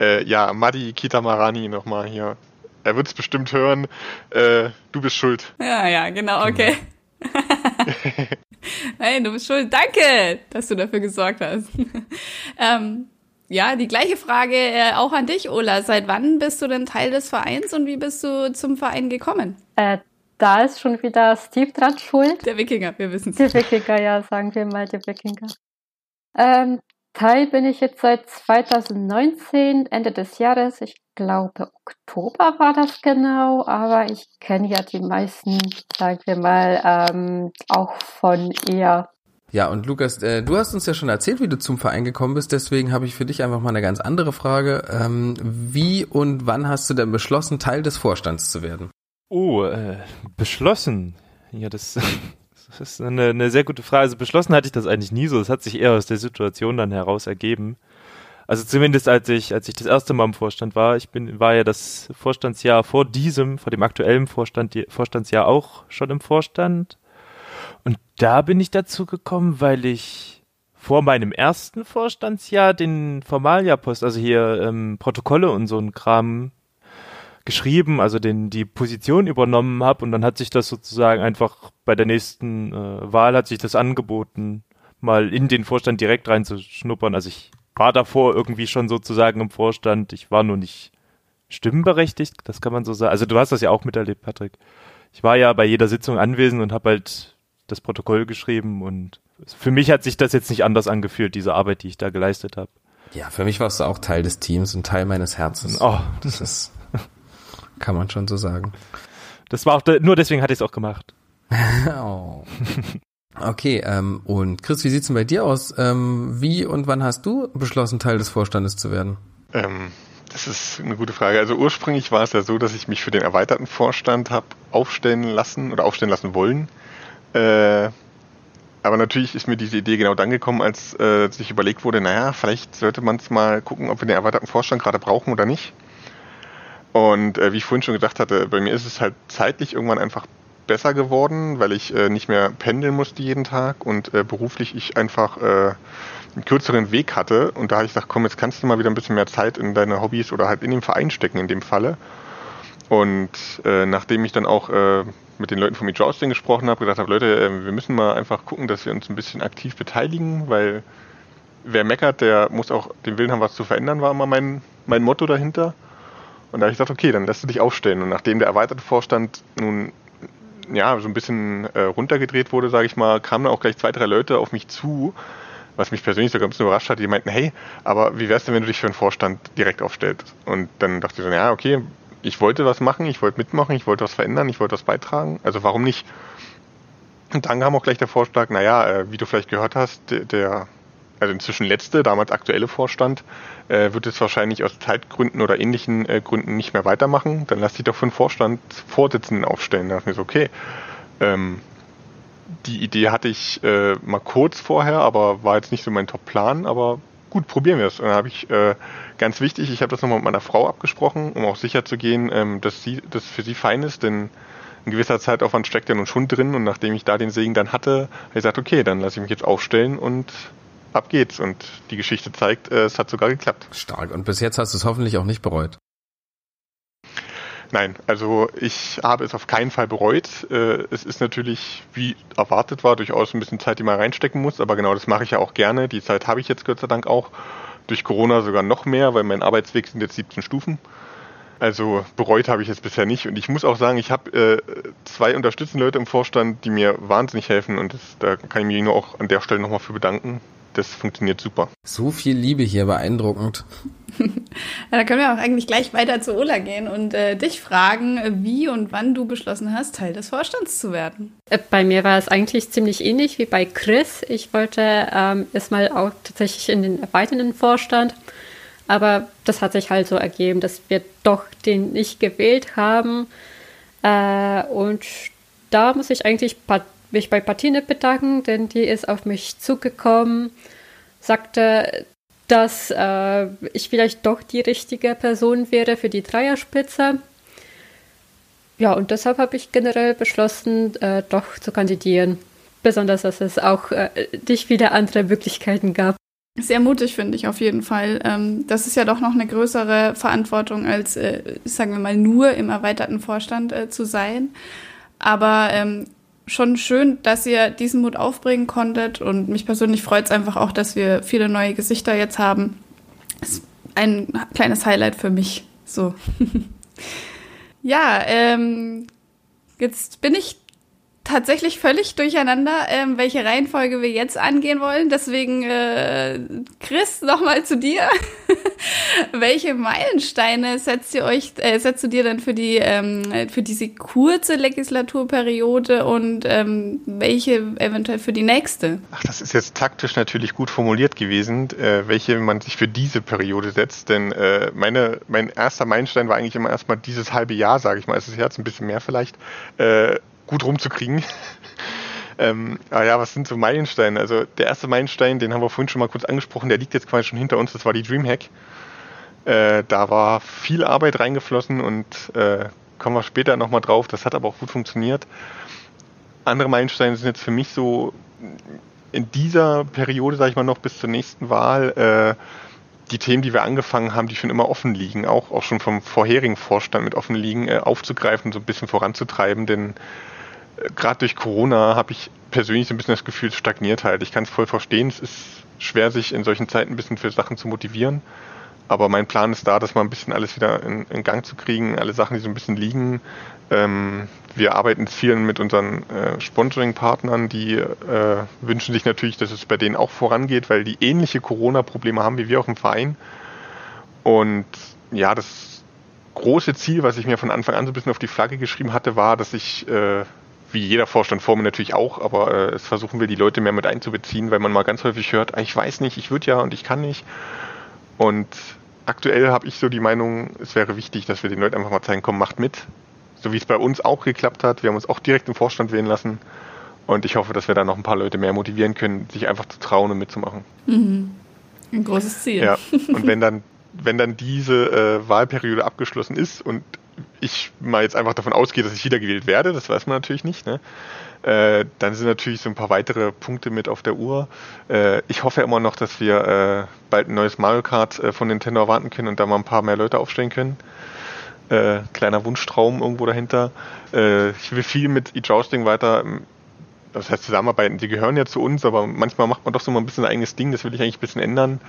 äh, ja, Madi Kitamarani nochmal hier. Er wird es bestimmt hören. Äh, du bist schuld. Ja, ja, genau, okay. Nein, du bist schuld. Danke, dass du dafür gesorgt hast. ähm, ja, die gleiche Frage äh, auch an dich, Ola. Seit wann bist du denn Teil des Vereins und wie bist du zum Verein gekommen? Äh, da ist schon wieder Steve dran schuld. Der Wikinger, wir wissen es. Der Wikinger, ja, sagen wir mal der Wikinger. Ähm, Teil bin ich jetzt seit 2019, Ende des Jahres. Ich glaube, Oktober war das genau, aber ich kenne ja die meisten, sagen wir mal, ähm, auch von eher. Ja, und Lukas, äh, du hast uns ja schon erzählt, wie du zum Verein gekommen bist, deswegen habe ich für dich einfach mal eine ganz andere Frage. Ähm, wie und wann hast du denn beschlossen, Teil des Vorstands zu werden? Oh, äh, beschlossen. Ja, das Das ist eine, eine sehr gute Frage. Also beschlossen hatte ich das eigentlich nie so. Es hat sich eher aus der Situation dann heraus ergeben. Also zumindest als ich, als ich das erste Mal im Vorstand war, ich bin, war ja das Vorstandsjahr vor diesem, vor dem aktuellen Vorstand, Vorstandsjahr auch schon im Vorstand. Und da bin ich dazu gekommen, weil ich vor meinem ersten Vorstandsjahr den Formalia-Post, also hier ähm, Protokolle und so ein Kram geschrieben, also den die Position übernommen habe und dann hat sich das sozusagen einfach bei der nächsten äh, Wahl hat sich das angeboten, mal in den Vorstand direkt reinzuschnuppern. Also ich war davor irgendwie schon sozusagen im Vorstand, ich war nur nicht stimmberechtigt, das kann man so sagen. Also du hast das ja auch miterlebt, Patrick. Ich war ja bei jeder Sitzung anwesend und habe halt das Protokoll geschrieben und für mich hat sich das jetzt nicht anders angefühlt, diese Arbeit, die ich da geleistet habe. Ja, für mich warst du auch Teil des Teams und Teil meines Herzens. Oh, das ist kann man schon so sagen. Das war auch, nur deswegen hatte ich es auch gemacht. oh. Okay, ähm, und Chris, wie sieht's denn bei dir aus? Ähm, wie und wann hast du beschlossen, Teil des Vorstandes zu werden? Ähm, das ist eine gute Frage. Also ursprünglich war es ja so, dass ich mich für den erweiterten Vorstand habe aufstellen lassen oder aufstellen lassen wollen. Äh, aber natürlich ist mir diese Idee genau dann gekommen, als äh, sich überlegt wurde, naja, vielleicht sollte man es mal gucken, ob wir den erweiterten Vorstand gerade brauchen oder nicht. Und äh, wie ich vorhin schon gesagt hatte, bei mir ist es halt zeitlich irgendwann einfach besser geworden, weil ich äh, nicht mehr pendeln musste jeden Tag und äh, beruflich ich einfach äh, einen kürzeren Weg hatte. Und da habe ich gesagt, komm, jetzt kannst du mal wieder ein bisschen mehr Zeit in deine Hobbys oder halt in den Verein stecken in dem Falle. Und äh, nachdem ich dann auch äh, mit den Leuten vom E-Jousting gesprochen habe, gesagt habe, Leute, äh, wir müssen mal einfach gucken, dass wir uns ein bisschen aktiv beteiligen, weil wer meckert, der muss auch den Willen haben, was zu verändern, war immer mein, mein Motto dahinter. Und da habe ich gesagt, okay, dann lässt du dich aufstellen. Und nachdem der erweiterte Vorstand nun ja so ein bisschen äh, runtergedreht wurde, sage ich mal, kamen dann auch gleich zwei, drei Leute auf mich zu, was mich persönlich sogar ein bisschen überrascht hat. Die meinten, hey, aber wie wär's denn, wenn du dich für einen Vorstand direkt aufstellst? Und dann dachte ich so, ja, okay, ich wollte was machen, ich wollte mitmachen, ich wollte was verändern, ich wollte was beitragen. Also warum nicht? Und dann kam auch gleich der Vorschlag, naja, äh, wie du vielleicht gehört hast, der, der also inzwischen letzte, damals aktuelle Vorstand, äh, wird es wahrscheinlich aus Zeitgründen oder ähnlichen äh, Gründen nicht mehr weitermachen. Dann lass dich doch für den Vorstand Vorsitzenden aufstellen. Da dachte ich mir so, okay, ähm, die Idee hatte ich äh, mal kurz vorher, aber war jetzt nicht so mein Top-Plan, aber gut, probieren wir es. Und dann habe ich, äh, ganz wichtig, ich habe das nochmal mit meiner Frau abgesprochen, um auch sicher zu gehen, ähm, dass sie, das für sie fein ist, denn ein gewisser Zeitaufwand steckt ja nun schon drin und nachdem ich da den Segen dann hatte, habe ich gesagt, okay, dann lasse ich mich jetzt aufstellen und ab geht's. Und die Geschichte zeigt, äh, es hat sogar geklappt. Stark. Und bis jetzt hast du es hoffentlich auch nicht bereut. Nein, also ich habe es auf keinen Fall bereut. Äh, es ist natürlich, wie erwartet war, durchaus ein bisschen Zeit, die man reinstecken muss, aber genau das mache ich ja auch gerne. Die Zeit habe ich jetzt Gott sei Dank auch. Durch Corona sogar noch mehr, weil mein Arbeitsweg sind jetzt 17 Stufen. Also bereut habe ich es bisher nicht. Und ich muss auch sagen, ich habe äh, zwei unterstützende Leute im Vorstand, die mir wahnsinnig helfen. Und das, da kann ich mich nur auch an der Stelle nochmal für bedanken das funktioniert super. So viel Liebe hier, beeindruckend. ja, da können wir auch eigentlich gleich weiter zu Ola gehen und äh, dich fragen, wie und wann du beschlossen hast, Teil des Vorstands zu werden. Äh, bei mir war es eigentlich ziemlich ähnlich wie bei Chris. Ich wollte ähm, erstmal auch tatsächlich in den erweiternden Vorstand. Aber das hat sich halt so ergeben, dass wir doch den nicht gewählt haben. Äh, und da muss ich eigentlich mich bei Patine bedanken, denn die ist auf mich zugekommen, sagte, dass äh, ich vielleicht doch die richtige Person wäre für die Dreierspitze. Ja, und deshalb habe ich generell beschlossen, äh, doch zu kandidieren. Besonders, dass es auch äh, nicht wieder andere Möglichkeiten gab. Sehr mutig finde ich auf jeden Fall. Ähm, das ist ja doch noch eine größere Verantwortung, als, äh, sagen wir mal, nur im erweiterten Vorstand äh, zu sein. Aber ähm, schon schön, dass ihr diesen Mut aufbringen konntet. Und mich persönlich freut es einfach auch, dass wir viele neue Gesichter jetzt haben. Ist ein kleines Highlight für mich. So. ja, ähm, jetzt bin ich tatsächlich völlig durcheinander, ähm, welche Reihenfolge wir jetzt angehen wollen. Deswegen, äh, Chris, nochmal zu dir. welche Meilensteine setzt ihr euch, äh, setzt du dir denn für die ähm, für diese kurze Legislaturperiode und ähm, welche eventuell für die nächste? Ach, das ist jetzt taktisch natürlich gut formuliert gewesen, äh, welche man sich für diese Periode setzt. Denn äh, meine, mein erster Meilenstein war eigentlich immer erstmal dieses halbe Jahr, sage ich mal. Es ist jetzt ein bisschen mehr vielleicht. Äh, gut rumzukriegen. ähm, aber ah ja, was sind so Meilensteine? Also der erste Meilenstein, den haben wir vorhin schon mal kurz angesprochen, der liegt jetzt quasi schon hinter uns, das war die Dreamhack. Äh, da war viel Arbeit reingeflossen und äh, kommen wir später nochmal drauf, das hat aber auch gut funktioniert. Andere Meilensteine sind jetzt für mich so in dieser Periode, sage ich mal noch, bis zur nächsten Wahl, äh, die Themen, die wir angefangen haben, die schon immer offen liegen, auch, auch schon vom vorherigen Vorstand mit offen liegen, äh, aufzugreifen, so ein bisschen voranzutreiben, denn gerade durch Corona habe ich persönlich so ein bisschen das Gefühl, es stagniert halt. Ich kann es voll verstehen. Es ist schwer, sich in solchen Zeiten ein bisschen für Sachen zu motivieren. Aber mein Plan ist da, das mal ein bisschen alles wieder in, in Gang zu kriegen, alle Sachen, die so ein bisschen liegen. Ähm, wir arbeiten viel mit unseren äh, Sponsoring-Partnern, die äh, wünschen sich natürlich, dass es bei denen auch vorangeht, weil die ähnliche Corona-Probleme haben wie wir auch im Verein. Und ja, das große Ziel, was ich mir von Anfang an so ein bisschen auf die Flagge geschrieben hatte, war, dass ich äh, wie jeder Vorstand vor mir natürlich auch, aber äh, es versuchen wir die Leute mehr mit einzubeziehen, weil man mal ganz häufig hört, ah, ich weiß nicht, ich würde ja und ich kann nicht. Und aktuell habe ich so die Meinung, es wäre wichtig, dass wir den Leuten einfach mal zeigen, komm, macht mit. So wie es bei uns auch geklappt hat. Wir haben uns auch direkt im Vorstand wählen lassen. Und ich hoffe, dass wir da noch ein paar Leute mehr motivieren können, sich einfach zu trauen und mitzumachen. Mhm. Ein großes Ziel. Ja. Und wenn dann, wenn dann diese äh, Wahlperiode abgeschlossen ist und ich mal jetzt einfach davon ausgehe, dass ich wiedergewählt werde, das weiß man natürlich nicht, ne? äh, dann sind natürlich so ein paar weitere Punkte mit auf der Uhr. Äh, ich hoffe immer noch, dass wir äh, bald ein neues Mario Kart äh, von Nintendo erwarten können und da mal ein paar mehr Leute aufstellen können. Äh, kleiner Wunschtraum irgendwo dahinter. Äh, ich will viel mit e-Jousting weiter ähm, das heißt zusammenarbeiten. Die gehören ja zu uns, aber manchmal macht man doch so mal ein bisschen ein eigenes Ding. Das will ich eigentlich ein bisschen ändern.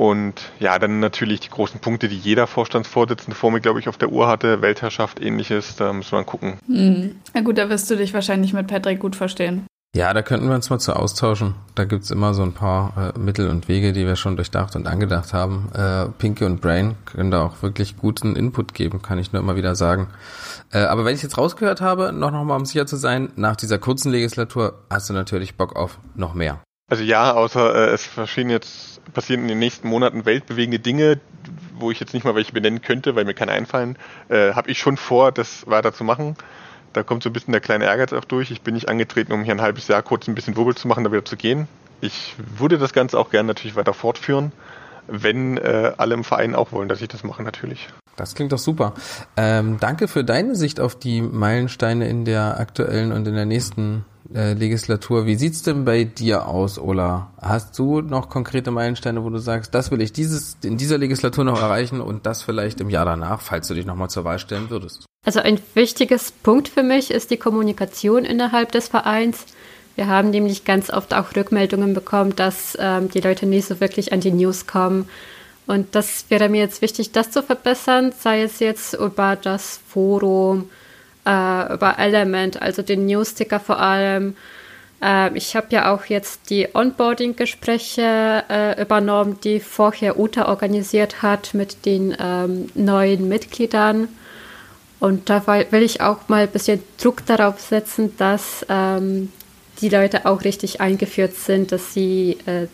Und ja, dann natürlich die großen Punkte, die jeder Vorstandsvorsitzende vor mir, glaube ich, auf der Uhr hatte. Weltherrschaft, ähnliches, da müssen wir gucken. Mhm. Na gut, da wirst du dich wahrscheinlich mit Patrick gut verstehen. Ja, da könnten wir uns mal zu austauschen. Da gibt's immer so ein paar äh, Mittel und Wege, die wir schon durchdacht und angedacht haben. Äh, Pinky und Brain können da auch wirklich guten Input geben, kann ich nur immer wieder sagen. Äh, aber wenn ich jetzt rausgehört habe, noch nochmal um sicher zu sein, nach dieser kurzen Legislatur hast du natürlich Bock auf noch mehr. Also ja, außer äh, es verschieden jetzt passieren in den nächsten Monaten weltbewegende Dinge, wo ich jetzt nicht mal welche benennen könnte, weil mir keine einfallen, äh, habe ich schon vor, das weiter zu machen. Da kommt so ein bisschen der kleine Ehrgeiz auch durch. Ich bin nicht angetreten, um hier ein halbes Jahr kurz ein bisschen Wirbel zu machen, da wieder zu gehen. Ich würde das Ganze auch gerne natürlich weiter fortführen, wenn äh, alle im Verein auch wollen, dass ich das mache natürlich. Das klingt doch super. Ähm, danke für deine Sicht auf die Meilensteine in der aktuellen und in der nächsten äh, Legislatur. Wie sieht's denn bei dir aus, Ola? Hast du noch konkrete Meilensteine, wo du sagst, das will ich dieses in dieser Legislatur noch erreichen und das vielleicht im Jahr danach, falls du dich nochmal zur Wahl stellen würdest? Also ein wichtiges Punkt für mich ist die Kommunikation innerhalb des Vereins. Wir haben nämlich ganz oft auch Rückmeldungen bekommen, dass ähm, die Leute nicht so wirklich an die News kommen und das wäre mir jetzt wichtig, das zu verbessern, sei es jetzt über das Forum, äh, über Element, also den Newsticker vor allem. Äh, ich habe ja auch jetzt die Onboarding-Gespräche äh, übernommen, die vorher Uta organisiert hat mit den ähm, neuen Mitgliedern. Und da will ich auch mal ein bisschen Druck darauf setzen, dass ähm, die Leute auch richtig eingeführt sind, dass sie äh,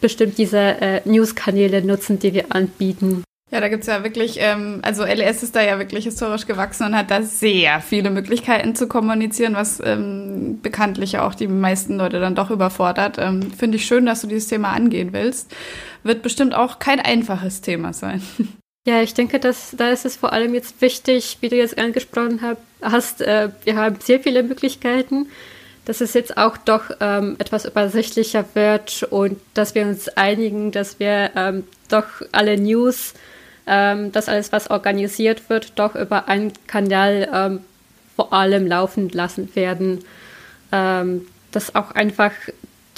bestimmt diese äh, News-Kanäle nutzen, die wir anbieten. Ja, da gibt's ja wirklich, ähm, also LES ist da ja wirklich historisch gewachsen und hat da sehr viele Möglichkeiten zu kommunizieren, was ähm, bekanntlich auch die meisten Leute dann doch überfordert. Ähm, Finde ich schön, dass du dieses Thema angehen willst. Wird bestimmt auch kein einfaches Thema sein. Ja, ich denke, dass da ist es vor allem jetzt wichtig, wie du jetzt angesprochen hast, äh, wir haben sehr viele Möglichkeiten dass es jetzt auch doch ähm, etwas übersichtlicher wird und dass wir uns einigen, dass wir ähm, doch alle News, ähm, dass alles, was organisiert wird, doch über einen Kanal ähm, vor allem laufen lassen werden. Ähm, dass auch einfach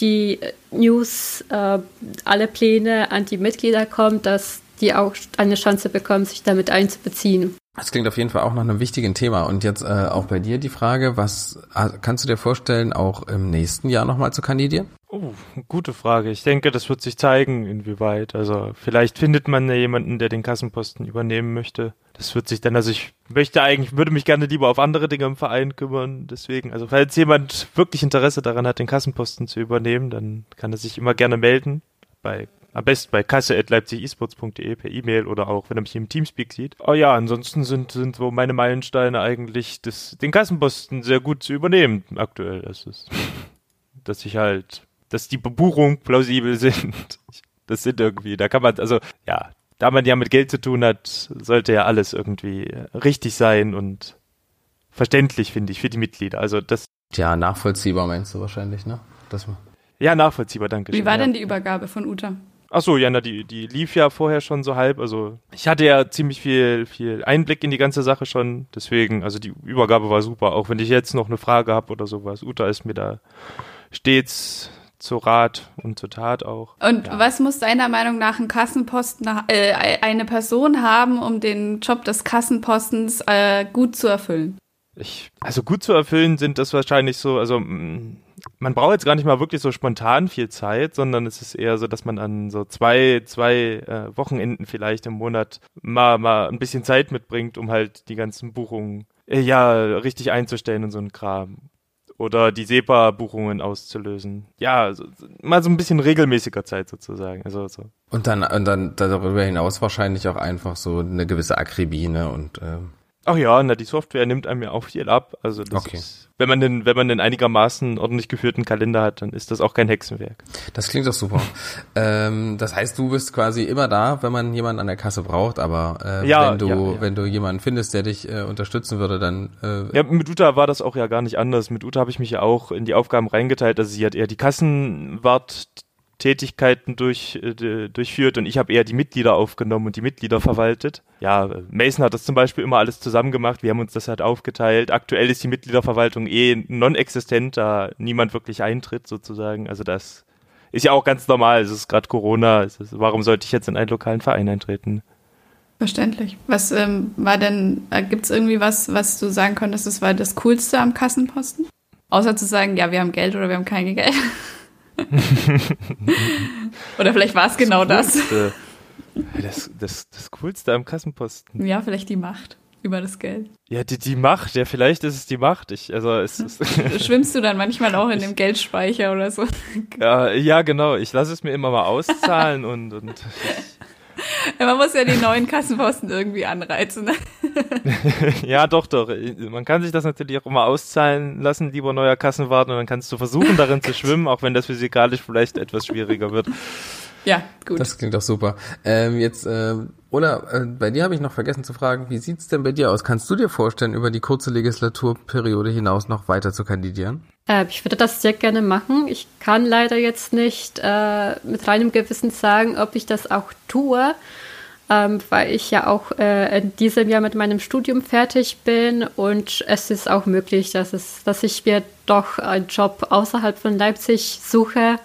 die News, äh, alle Pläne an die Mitglieder kommen, dass die auch eine Chance bekommen, sich damit einzubeziehen. Das klingt auf jeden Fall auch nach einem wichtigen Thema. Und jetzt äh, auch bei dir die Frage, was ah, kannst du dir vorstellen, auch im nächsten Jahr nochmal zu kandidieren? Oh, gute Frage. Ich denke, das wird sich zeigen, inwieweit. Also vielleicht findet man ja jemanden, der den Kassenposten übernehmen möchte. Das wird sich dann, also ich möchte eigentlich, würde mich gerne lieber auf andere Dinge im Verein kümmern. Deswegen, also falls jemand wirklich Interesse daran hat, den Kassenposten zu übernehmen, dann kann er sich immer gerne melden bei am besten bei kasse.leipzigesports.de per E-Mail oder auch, wenn er mich im Teamspeak sieht. Oh ja, ansonsten sind, sind so meine Meilensteine eigentlich, das, den Kassenposten sehr gut zu übernehmen aktuell. Das ist, dass ich halt, dass die Bebuchungen plausibel sind. Das sind irgendwie, da kann man, also, ja, da man ja mit Geld zu tun hat, sollte ja alles irgendwie richtig sein und verständlich, finde ich, für die Mitglieder. Also das. Ja, nachvollziehbar meinst du wahrscheinlich, ne? Das ja, nachvollziehbar, danke. Wie war ja. denn die Übergabe von Uta? Ach so, ja, na, die, die lief ja vorher schon so halb. Also ich hatte ja ziemlich viel, viel Einblick in die ganze Sache schon. Deswegen, also die Übergabe war super. Auch wenn ich jetzt noch eine Frage habe oder sowas. Uta ist mir da stets zu Rat und zur Tat auch. Und ja. was muss deiner Meinung nach ein Kassenposten, äh, eine Person haben, um den Job des Kassenpostens äh, gut zu erfüllen? Ich, also gut zu erfüllen sind das wahrscheinlich so, also mm, man braucht jetzt gar nicht mal wirklich so spontan viel Zeit, sondern es ist eher so, dass man an so zwei, zwei äh, Wochenenden vielleicht im Monat mal, mal ein bisschen Zeit mitbringt, um halt die ganzen Buchungen äh, ja richtig einzustellen und so ein Kram. Oder die SEPA-Buchungen auszulösen. Ja, so, mal so ein bisschen regelmäßiger Zeit sozusagen. Also, so. Und dann, und dann darüber hinaus wahrscheinlich auch einfach so eine gewisse Akribie, ne? Und äh Ach ja, na, die Software nimmt einem ja auch viel ab. Also das okay. ist, wenn man den, wenn man den einigermaßen ordentlich geführten Kalender hat, dann ist das auch kein Hexenwerk. Das klingt doch super. ähm, das heißt, du bist quasi immer da, wenn man jemanden an der Kasse braucht, aber äh, ja, wenn du, ja, ja. wenn du jemanden findest, der dich äh, unterstützen würde, dann. Äh, ja, mit Uta war das auch ja gar nicht anders. Mit Uta habe ich mich ja auch in die Aufgaben reingeteilt. Also sie hat eher die Kassenwart Tätigkeiten durch, äh, durchführt und ich habe eher die Mitglieder aufgenommen und die Mitglieder verwaltet. Ja, Mason hat das zum Beispiel immer alles zusammen gemacht. Wir haben uns das halt aufgeteilt. Aktuell ist die Mitgliederverwaltung eh non-existent, da niemand wirklich eintritt sozusagen. Also das ist ja auch ganz normal. Es ist gerade Corona. Ist, warum sollte ich jetzt in einen lokalen Verein eintreten? Verständlich. Was ähm, war denn, äh, gibt es irgendwie was, was du sagen konntest, das war das Coolste am Kassenposten? Außer zu sagen, ja, wir haben Geld oder wir haben kein Geld. Oder vielleicht war es genau das. Das, das, das Coolste am Kassenposten. Ja, vielleicht die Macht über das Geld. Ja, die, die Macht, ja, vielleicht ist es die Macht. Ich, also es, es Schwimmst du dann manchmal auch in dem Geldspeicher oder so? Ja, ja, genau. Ich lasse es mir immer mal auszahlen und, und ja, man muss ja die neuen Kassenposten irgendwie anreizen. Ja, doch, doch. Man kann sich das natürlich auch immer auszahlen lassen, lieber neuer Kassenwart, und dann kannst du versuchen, darin zu schwimmen, auch wenn das physikalisch vielleicht etwas schwieriger wird. Ja, gut. Das klingt doch super. Ähm, jetzt, ähm, oder äh, bei dir habe ich noch vergessen zu fragen, wie sieht's denn bei dir aus? Kannst du dir vorstellen, über die kurze Legislaturperiode hinaus noch weiter zu kandidieren? Äh, ich würde das sehr gerne machen. Ich kann leider jetzt nicht äh, mit reinem Gewissen sagen, ob ich das auch tue, ähm, weil ich ja auch äh, in diesem Jahr mit meinem Studium fertig bin und es ist auch möglich, dass, es, dass ich mir doch einen Job außerhalb von Leipzig suche.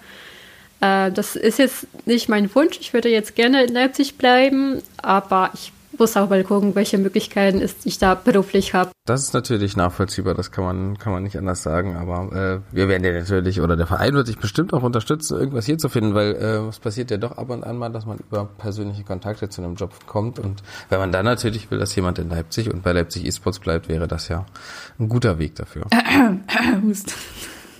Äh, das ist jetzt nicht mein Wunsch. Ich würde jetzt gerne in Leipzig bleiben, aber ich muss auch mal gucken, welche Möglichkeiten ich da beruflich habe. Das ist natürlich nachvollziehbar, das kann man, kann man nicht anders sagen, aber äh, wir werden ja natürlich, oder der Verein wird sich bestimmt auch unterstützen, irgendwas hier zu finden, weil äh, es passiert ja doch ab und an mal, dass man über persönliche Kontakte zu einem Job kommt und wenn man dann natürlich will, dass jemand in Leipzig und bei Leipzig eSports bleibt, wäre das ja ein guter Weg dafür. Hust.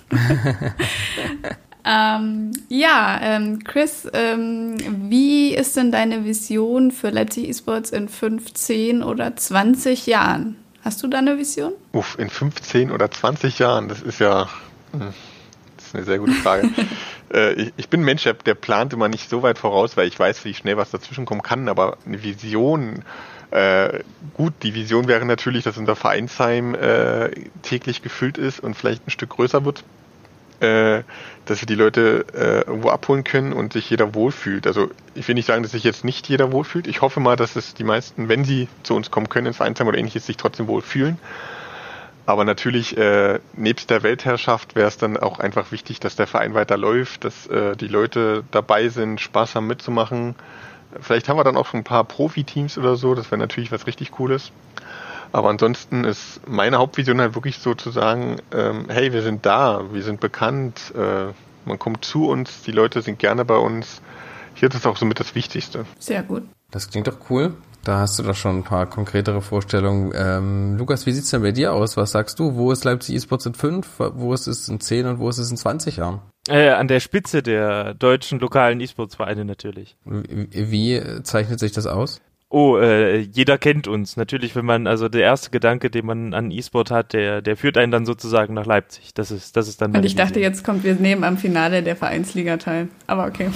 Ähm, ja, ähm, Chris, ähm, wie ist denn deine Vision für Leipzig Esports in 15 oder 20 Jahren? Hast du da eine Vision? Uff, in 15 oder 20 Jahren, das ist ja hm, das ist eine sehr gute Frage. äh, ich, ich, bin ein Mensch, der, der, plant immer nicht so weit voraus, weil ich weiß, wie schnell was dazwischenkommen kann, aber eine Vision, äh, gut, die Vision wäre natürlich, dass unser Vereinsheim äh, täglich gefüllt ist und vielleicht ein Stück größer wird äh, dass wir die Leute äh, irgendwo abholen können und sich jeder wohlfühlt. Also ich will nicht sagen, dass sich jetzt nicht jeder wohlfühlt. Ich hoffe mal, dass es die meisten, wenn sie zu uns kommen können ins Vereinsheim oder ähnliches, sich trotzdem wohlfühlen. Aber natürlich, äh, nebst der Weltherrschaft wäre es dann auch einfach wichtig, dass der Verein weiter läuft, dass äh, die Leute dabei sind, Spaß haben mitzumachen. Vielleicht haben wir dann auch schon ein paar Profiteams oder so, das wäre natürlich was richtig Cooles. Aber ansonsten ist meine Hauptvision halt wirklich so zu sagen, ähm, hey, wir sind da, wir sind bekannt, äh, man kommt zu uns, die Leute sind gerne bei uns. Hier ist es auch somit das Wichtigste. Sehr gut. Das klingt doch cool. Da hast du doch schon ein paar konkretere Vorstellungen. Ähm, Lukas, wie sieht's denn bei dir aus? Was sagst du? Wo ist Leipzig eSports in fünf? Wo ist es in zehn und wo ist es in 20 Jahren? Äh, an der Spitze der deutschen lokalen E-Sports-Vereine natürlich. Wie, wie zeichnet sich das aus? Oh, äh, jeder kennt uns. Natürlich, wenn man, also der erste Gedanke, den man an E-Sport hat, der, der führt einen dann sozusagen nach Leipzig. Das ist, das ist dann. Und ich dachte, jetzt kommt, wir nehmen am Finale der Vereinsliga teil. Aber okay.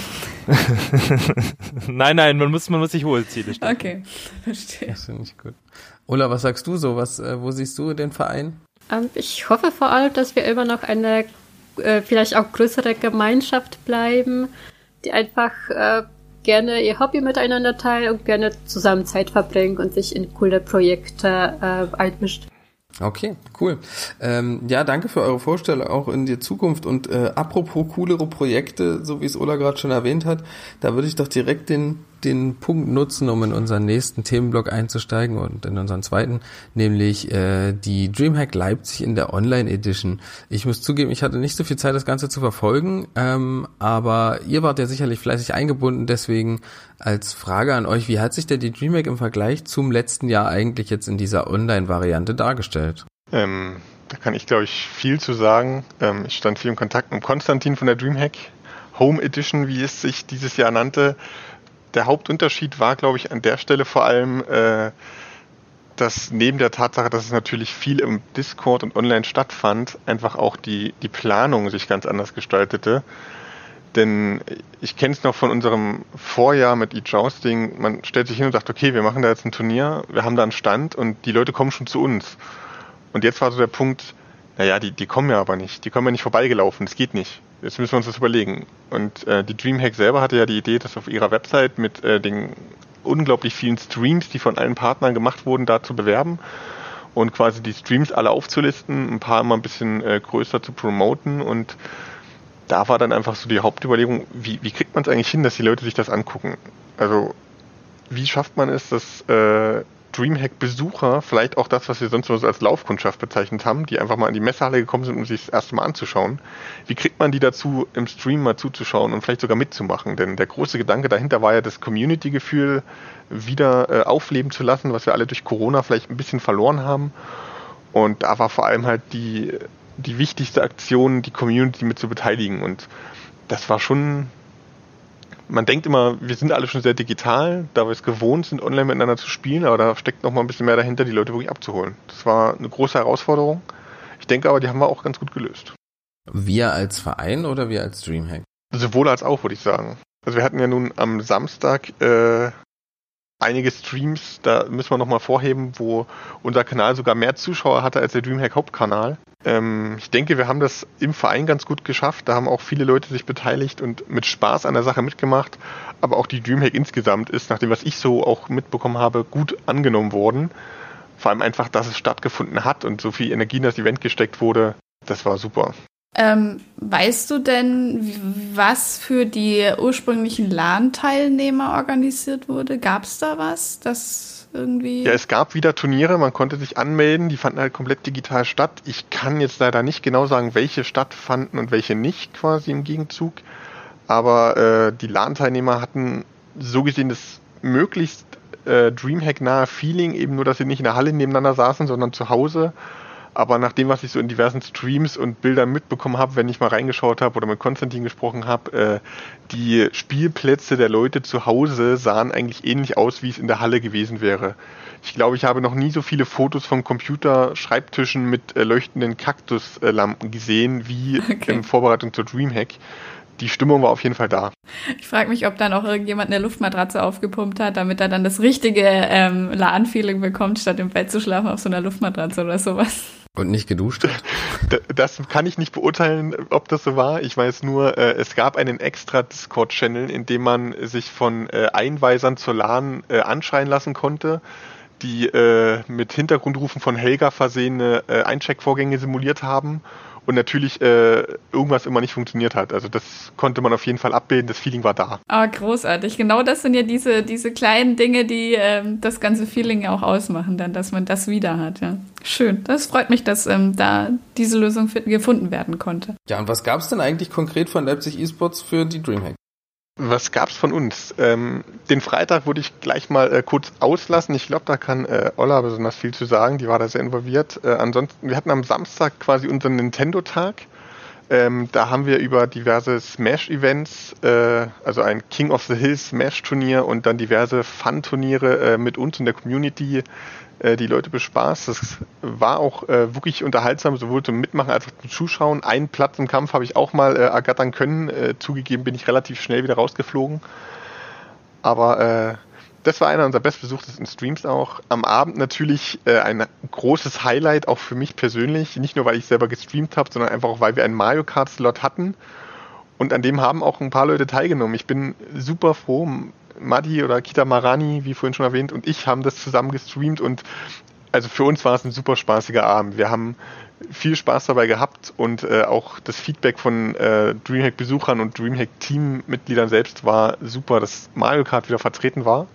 nein, nein, man muss, man muss sich hohe Ziele stecken. Okay, verstehe. Das finde ich gut. Ola, was sagst du so? Was, äh, wo siehst du den Verein? Ähm, ich hoffe vor allem, dass wir immer noch eine, äh, vielleicht auch größere Gemeinschaft bleiben, die einfach, äh, gerne ihr Hobby miteinander teilen und gerne zusammen Zeit verbringen und sich in coole Projekte äh, einmischt. Okay, cool. Ähm, ja, danke für eure Vorstellung auch in die Zukunft. Und äh, apropos coolere Projekte, so wie es Ola gerade schon erwähnt hat, da würde ich doch direkt den den Punkt nutzen, um in unseren nächsten Themenblock einzusteigen und in unseren zweiten, nämlich äh, die Dreamhack Leipzig in der Online Edition. Ich muss zugeben, ich hatte nicht so viel Zeit, das Ganze zu verfolgen, ähm, aber ihr wart ja sicherlich fleißig eingebunden, deswegen als Frage an euch, wie hat sich denn die Dreamhack im Vergleich zum letzten Jahr eigentlich jetzt in dieser Online-Variante dargestellt? Ähm, da kann ich, glaube ich, viel zu sagen. Ähm, ich stand viel in Kontakt mit Konstantin von der Dreamhack Home Edition, wie es sich dieses Jahr nannte der Hauptunterschied war, glaube ich, an der Stelle vor allem, äh, dass neben der Tatsache, dass es natürlich viel im Discord und online stattfand, einfach auch die, die Planung sich ganz anders gestaltete. Denn ich kenne es noch von unserem Vorjahr mit E-Jousting. Man stellt sich hin und sagt, okay, wir machen da jetzt ein Turnier, wir haben da einen Stand und die Leute kommen schon zu uns. Und jetzt war so der Punkt, naja, die, die kommen ja aber nicht. Die kommen ja nicht vorbeigelaufen, das geht nicht. Jetzt müssen wir uns das überlegen. Und äh, die Dreamhack selber hatte ja die Idee, das auf ihrer Website mit äh, den unglaublich vielen Streams, die von allen Partnern gemacht wurden, da zu bewerben und quasi die Streams alle aufzulisten, ein paar immer ein bisschen äh, größer zu promoten und da war dann einfach so die Hauptüberlegung, wie, wie kriegt man es eigentlich hin, dass die Leute sich das angucken? Also wie schafft man es, dass äh, Dreamhack-Besucher, vielleicht auch das, was wir sonst so als Laufkundschaft bezeichnet haben, die einfach mal in die Messehalle gekommen sind, um sich das erste Mal anzuschauen. Wie kriegt man die dazu, im Stream mal zuzuschauen und vielleicht sogar mitzumachen? Denn der große Gedanke dahinter war ja, das Community-Gefühl wieder äh, aufleben zu lassen, was wir alle durch Corona vielleicht ein bisschen verloren haben. Und da war vor allem halt die, die wichtigste Aktion, die Community mit zu beteiligen. Und das war schon man denkt immer, wir sind alle schon sehr digital, da wir es gewohnt sind, online miteinander zu spielen, aber da steckt noch mal ein bisschen mehr dahinter, die Leute wirklich abzuholen. Das war eine große Herausforderung. Ich denke aber, die haben wir auch ganz gut gelöst. Wir als Verein oder wir als Dreamhack? Sowohl als auch, würde ich sagen. Also wir hatten ja nun am Samstag äh, einige Streams, da müssen wir nochmal vorheben, wo unser Kanal sogar mehr Zuschauer hatte als der Dreamhack Hauptkanal. Ähm, ich denke, wir haben das im Verein ganz gut geschafft. Da haben auch viele Leute sich beteiligt und mit Spaß an der Sache mitgemacht. Aber auch die Dreamhack insgesamt ist, nach dem, was ich so auch mitbekommen habe, gut angenommen worden. Vor allem einfach, dass es stattgefunden hat und so viel Energie in das Event gesteckt wurde. Das war super. Ähm, weißt du denn, was für die ursprünglichen LAN-Teilnehmer organisiert wurde? Gab es da was? Das irgendwie. Ja, es gab wieder Turniere, man konnte sich anmelden, die fanden halt komplett digital statt. Ich kann jetzt leider nicht genau sagen, welche stattfanden und welche nicht quasi im Gegenzug. Aber äh, die LAN-Teilnehmer hatten so gesehen das möglichst äh, Dreamhack-nahe Feeling, eben nur, dass sie nicht in der Halle nebeneinander saßen, sondern zu Hause aber nach dem, was ich so in diversen Streams und Bildern mitbekommen habe, wenn ich mal reingeschaut habe oder mit Konstantin gesprochen habe, äh, die Spielplätze der Leute zu Hause sahen eigentlich ähnlich aus, wie es in der Halle gewesen wäre. Ich glaube, ich habe noch nie so viele Fotos von Computerschreibtischen mit äh, leuchtenden Kaktuslampen gesehen, wie okay. in Vorbereitung zur Dreamhack die Stimmung war auf jeden Fall da. Ich frage mich, ob dann auch irgendjemand eine Luftmatratze aufgepumpt hat, damit er dann das richtige ähm, LAN-Feeling bekommt, statt im Bett zu schlafen auf so einer Luftmatratze oder sowas. Und nicht geduscht? Das kann ich nicht beurteilen, ob das so war. Ich weiß nur, äh, es gab einen extra Discord-Channel, in dem man sich von äh, Einweisern zur LAN äh, anschreien lassen konnte, die mit Hintergrundrufen von Helga versehene Eincheckvorgänge simuliert haben und natürlich äh, irgendwas immer nicht funktioniert hat. Also das konnte man auf jeden Fall abbilden, das Feeling war da. Ah, großartig. Genau das sind ja diese, diese kleinen Dinge, die ähm, das ganze Feeling ja auch ausmachen, dann, dass man das wieder hat. Ja. Schön. Das freut mich, dass ähm, da diese Lösung gefunden werden konnte. Ja, und was gab es denn eigentlich konkret von Leipzig Esports für die Dreamhack? Was gab's von uns? Ähm, den Freitag würde ich gleich mal äh, kurz auslassen. Ich glaube, da kann äh, Olla besonders viel zu sagen. Die war da sehr involviert. Äh, ansonsten, wir hatten am Samstag quasi unseren Nintendo-Tag. Ähm, da haben wir über diverse Smash-Events, äh, also ein King of the Hill Smash-Turnier und dann diverse Fun-Turniere äh, mit uns in der Community äh, die Leute bespaßt. Das war auch äh, wirklich unterhaltsam, sowohl zum Mitmachen als auch zum Zuschauen. Einen Platz im Kampf habe ich auch mal äh, ergattern können. Äh, zugegeben bin ich relativ schnell wieder rausgeflogen. Aber das war einer unserer bestbesuchtesten Streams auch. Am Abend natürlich äh, ein großes Highlight, auch für mich persönlich. Nicht nur, weil ich selber gestreamt habe, sondern einfach auch, weil wir einen Mario Kart-Slot hatten. Und an dem haben auch ein paar Leute teilgenommen. Ich bin super froh. Madi oder Kita Marani, wie vorhin schon erwähnt, und ich haben das zusammen gestreamt und also für uns war es ein super spaßiger Abend. Wir haben viel Spaß dabei gehabt und äh, auch das Feedback von äh, Dreamhack-Besuchern und Dreamhack-Teammitgliedern selbst war super, dass Mario Kart wieder vertreten war.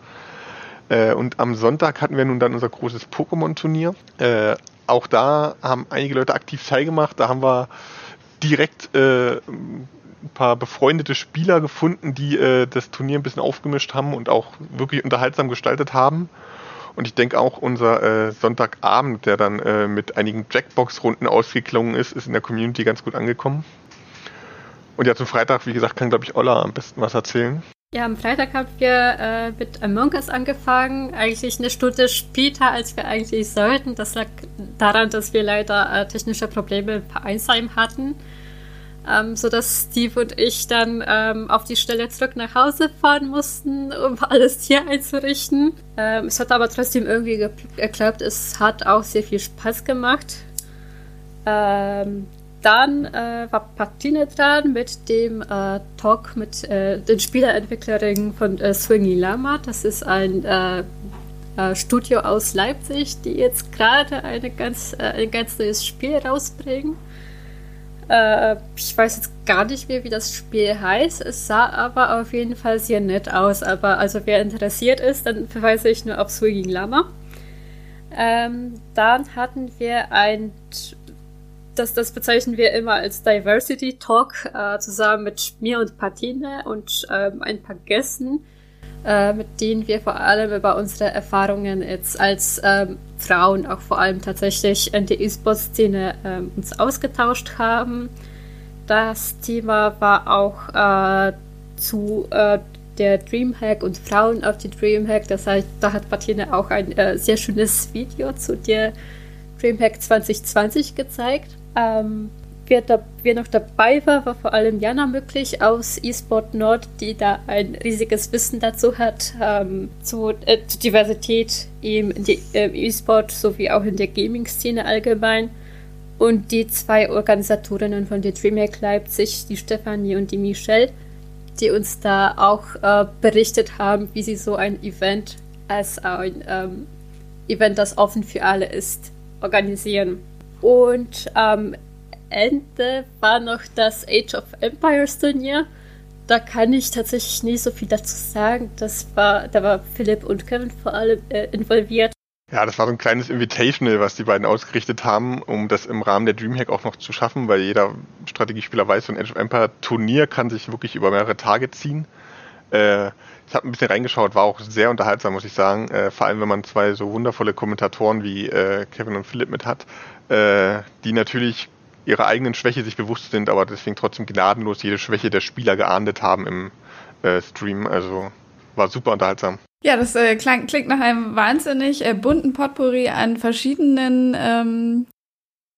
Äh, und am Sonntag hatten wir nun dann unser großes Pokémon-Turnier. Äh, auch da haben einige Leute aktiv teilgemacht. Da haben wir direkt äh, ein paar befreundete Spieler gefunden, die äh, das Turnier ein bisschen aufgemischt haben und auch wirklich unterhaltsam gestaltet haben. Und ich denke auch unser äh, Sonntagabend, der dann äh, mit einigen Jackbox-Runden ausgeklungen ist, ist in der Community ganz gut angekommen. Und ja, zum Freitag, wie gesagt, kann, glaube ich, Olla am besten was erzählen. Ja, am Freitag haben wir äh, mit Among Us angefangen, eigentlich eine Stunde später, als wir eigentlich sollten. Das lag daran, dass wir leider äh, technische Probleme im Vereinsheim hatten ähm, sodass Steve und ich dann ähm, auf die Stelle zurück nach Hause fahren mussten, um alles hier einzurichten. Ähm, es hat aber trotzdem irgendwie geklappt. Es hat auch sehr viel Spaß gemacht. Ähm, dann äh, war Patine dran mit dem äh, Talk mit äh, den Spielerentwicklerinnen von äh, Swingy Lama. Das ist ein äh, äh, Studio aus Leipzig, die jetzt gerade eine ganz, äh, ein ganz neues Spiel rausbringen. Ich weiß jetzt gar nicht mehr, wie das Spiel heißt. Es sah aber auf jeden Fall sehr nett aus. Aber also wer interessiert ist, dann verweise ich nur auf Swinging Lama. Ähm, dann hatten wir ein, das, das bezeichnen wir immer als Diversity Talk, äh, zusammen mit mir und Patine und ähm, ein paar Gästen äh, mit denen wir vor allem über unsere Erfahrungen jetzt als ähm, Frauen auch vor allem tatsächlich in der E-Sport-Szene ähm, uns ausgetauscht haben. Das Thema war auch äh, zu äh, der Dreamhack und Frauen auf die Dreamhack. Das heißt, da hat Martine auch ein äh, sehr schönes Video zu der Dreamhack 2020 gezeigt. Ähm, wer, da, wer noch dabei war, war vor allem Jana möglich aus eSport Nord, die da ein riesiges Wissen dazu hat, ähm, zu, äh, zu, Diversität im äh, E-Sport sowie auch in der Gaming-Szene allgemein. Und die zwei Organisatorinnen von der DreamHack Leipzig, die Stefanie und die Michelle, die uns da auch äh, berichtet haben, wie sie so ein Event als ein ähm, Event, das offen für alle ist, organisieren. Und am Ende war noch das Age of Empires Turnier. Da kann ich tatsächlich nicht so viel dazu sagen. Das war, da war Philipp und Kevin vor allem äh, involviert. Ja, das war so ein kleines Invitational, was die beiden ausgerichtet haben, um das im Rahmen der Dreamhack auch noch zu schaffen, weil jeder Strategiespieler weiß, so ein Age of Empire Turnier kann sich wirklich über mehrere Tage ziehen. Äh, ich habe ein bisschen reingeschaut, war auch sehr unterhaltsam, muss ich sagen. Äh, vor allem, wenn man zwei so wundervolle Kommentatoren wie äh, Kevin und Philipp mit hat, äh, die natürlich ihrer eigenen Schwäche sich bewusst sind, aber deswegen trotzdem gnadenlos jede Schwäche der Spieler geahndet haben im äh, Stream. Also war super unterhaltsam. Ja, das äh, klang, klingt nach einem wahnsinnig äh, bunten Potpourri an verschiedenen ähm,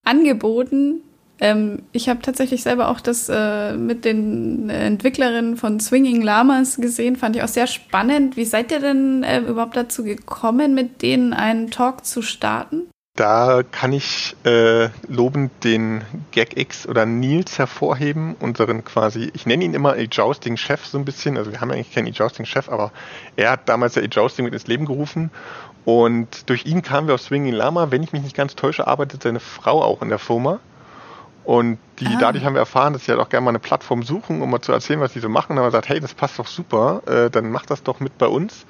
Angeboten, ähm, ich habe tatsächlich selber auch das äh, mit den Entwicklerinnen von Swinging Lamas gesehen, fand ich auch sehr spannend. Wie seid ihr denn äh, überhaupt dazu gekommen, mit denen einen Talk zu starten? Da kann ich äh, lobend den GagX oder Nils hervorheben, unseren quasi, ich nenne ihn immer E-Jousting-Chef so ein bisschen, also wir haben eigentlich keinen E-Jousting-Chef, aber er hat damals ja E-Jousting mit ins Leben gerufen und durch ihn kamen wir auf Swinging Lama. Wenn ich mich nicht ganz täusche, arbeitet seine Frau auch in der Firma und die, ah. dadurch haben wir erfahren, dass sie halt auch gerne mal eine Plattform suchen, um mal zu erzählen, was sie so machen. Und haben wir gesagt, hey, das passt doch super, äh, dann mach das doch mit bei uns.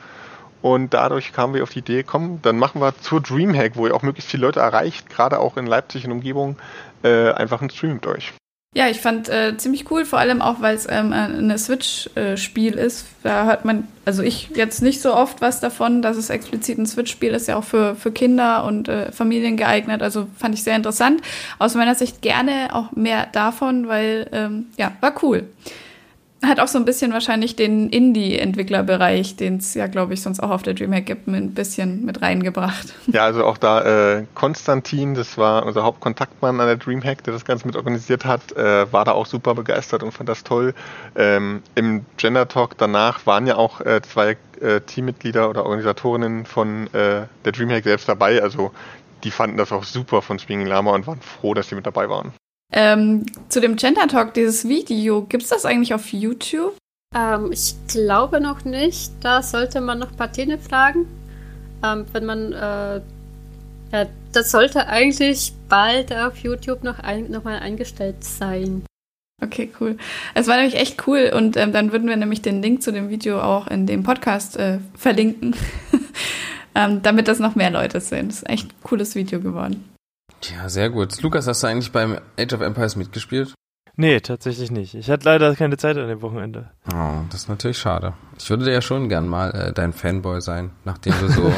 Und dadurch kamen wir auf die Idee, komm, dann machen wir zur Dreamhack, wo ihr auch möglichst viele Leute erreicht, gerade auch in Leipzig und Umgebung, äh, einfach einen Stream mit euch. Ja, ich fand äh, ziemlich cool, vor allem auch, weil es ähm, ein Switch-Spiel äh, ist. Da hört man, also ich jetzt nicht so oft was davon, dass es explizit ein Switch-Spiel ist, ja auch für, für Kinder und äh, Familien geeignet. Also fand ich sehr interessant. Aus meiner Sicht gerne auch mehr davon, weil ähm, ja, war cool hat auch so ein bisschen wahrscheinlich den Indie-Entwicklerbereich, den es ja, glaube ich, sonst auch auf der Dreamhack gibt, ein bisschen mit reingebracht. Ja, also auch da äh, Konstantin, das war unser Hauptkontaktmann an der Dreamhack, der das Ganze mit organisiert hat, äh, war da auch super begeistert und fand das toll. Ähm, Im Gender Talk danach waren ja auch äh, zwei äh, Teammitglieder oder Organisatorinnen von äh, der Dreamhack selbst dabei, also die fanden das auch super von Swinging Lama und waren froh, dass sie mit dabei waren. Ähm, zu dem Gender Talk, dieses Video, gibt es das eigentlich auf YouTube? Ähm, ich glaube noch nicht. Da sollte man noch Patine fragen. Ähm, wenn man, äh, ja, das sollte eigentlich bald auf YouTube noch, ein, noch mal eingestellt sein. Okay, cool. Es war nämlich echt cool und ähm, dann würden wir nämlich den Link zu dem Video auch in dem Podcast äh, verlinken, ähm, damit das noch mehr Leute sehen. Das ist echt ein cooles Video geworden. Ja, sehr gut. Lukas, hast du eigentlich beim Age of Empires mitgespielt? Nee, tatsächlich nicht. Ich hatte leider keine Zeit an dem Wochenende. Oh, das ist natürlich schade. Ich würde ja schon gern mal äh, dein Fanboy sein, nachdem du so,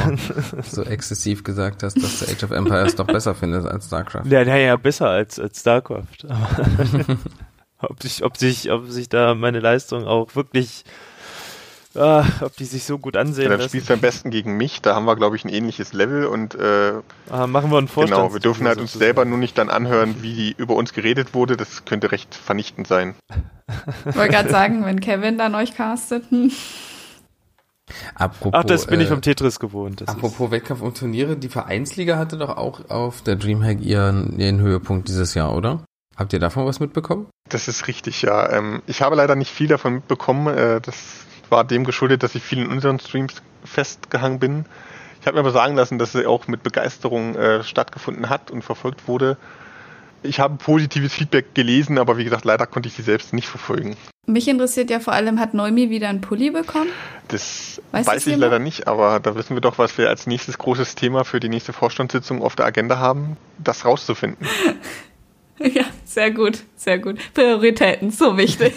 so exzessiv gesagt hast, dass du Age of Empires doch besser findest als StarCraft. Ja, naja, besser als, als StarCraft. ob, sich, ob, sich, ob sich da meine Leistung auch wirklich Ah, ob die sich so gut ansehen. Ja, dann lassen. spielst du am besten gegen mich. Da haben wir, glaube ich, ein ähnliches Level und äh, ah, machen wir einen Vorstand. Genau, wir dürfen halt uns selber nur nicht dann anhören, wie die über uns geredet wurde. Das könnte recht vernichtend sein. Ich wollte gerade sagen, wenn Kevin dann euch castet. Hm. Apropos, Ach, das bin ich vom äh, Tetris gewohnt. Das apropos Wettkampf und Turniere, die Vereinsliga hatte doch auch auf der Dreamhack ihren, ihren Höhepunkt dieses Jahr, oder? Habt ihr davon was mitbekommen? Das ist richtig, ja. Ähm, ich habe leider nicht viel davon mitbekommen. Äh, das war dem geschuldet, dass ich viel in unseren Streams festgehangen bin. Ich habe mir aber sagen lassen, dass sie auch mit Begeisterung äh, stattgefunden hat und verfolgt wurde. Ich habe positives Feedback gelesen, aber wie gesagt, leider konnte ich sie selbst nicht verfolgen. Mich interessiert ja vor allem, hat Neumi wieder einen Pulli bekommen? Das weiß, weiß ich leider nicht, aber da wissen wir doch, was wir als nächstes großes Thema für die nächste Vorstandssitzung auf der Agenda haben, das rauszufinden. ja, sehr gut, sehr gut. Prioritäten, so wichtig.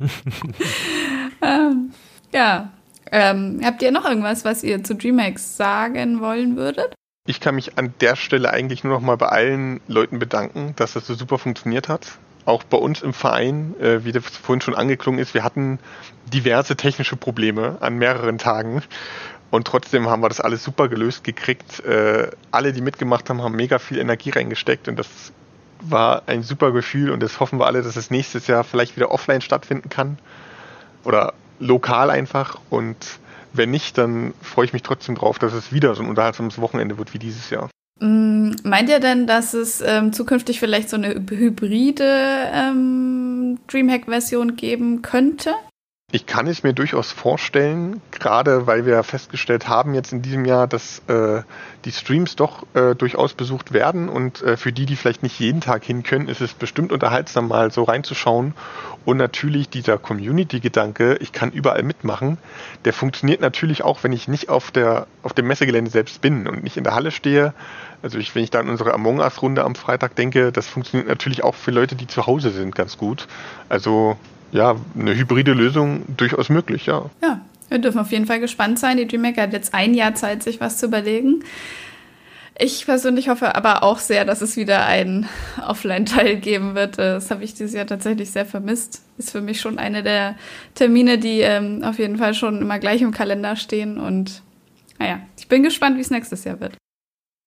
ja. Ähm, habt ihr noch irgendwas, was ihr zu DreamHacks sagen wollen würdet? Ich kann mich an der Stelle eigentlich nur noch mal bei allen Leuten bedanken, dass das so super funktioniert hat. Auch bei uns im Verein, äh, wie das vorhin schon angeklungen ist, wir hatten diverse technische Probleme an mehreren Tagen. Und trotzdem haben wir das alles super gelöst gekriegt. Äh, alle, die mitgemacht haben, haben mega viel Energie reingesteckt und das war ein super Gefühl und das hoffen wir alle, dass es nächstes Jahr vielleicht wieder offline stattfinden kann oder lokal einfach und wenn nicht, dann freue ich mich trotzdem drauf, dass es wieder so ein unterhaltsames Wochenende wird wie dieses Jahr. Mm, meint ihr denn, dass es ähm, zukünftig vielleicht so eine hybride ähm, Dreamhack-Version geben könnte? Ich kann es mir durchaus vorstellen, gerade weil wir festgestellt haben jetzt in diesem Jahr, dass äh, die Streams doch äh, durchaus besucht werden und äh, für die, die vielleicht nicht jeden Tag hin können, ist es bestimmt unterhaltsam mal so reinzuschauen. Und natürlich dieser Community-Gedanke, ich kann überall mitmachen, der funktioniert natürlich auch, wenn ich nicht auf, der, auf dem Messegelände selbst bin und nicht in der Halle stehe. Also ich, wenn ich da an unsere Among Us-Runde am Freitag denke, das funktioniert natürlich auch für Leute, die zu Hause sind, ganz gut. Also ja, eine hybride Lösung durchaus möglich, ja. Ja, wir dürfen auf jeden Fall gespannt sein. Die DreamHack hat jetzt ein Jahr Zeit, sich was zu überlegen. Ich persönlich hoffe aber auch sehr, dass es wieder einen Offline-Teil geben wird. Das habe ich dieses Jahr tatsächlich sehr vermisst. Ist für mich schon eine der Termine, die ähm, auf jeden Fall schon immer gleich im Kalender stehen. Und naja, ich bin gespannt, wie es nächstes Jahr wird.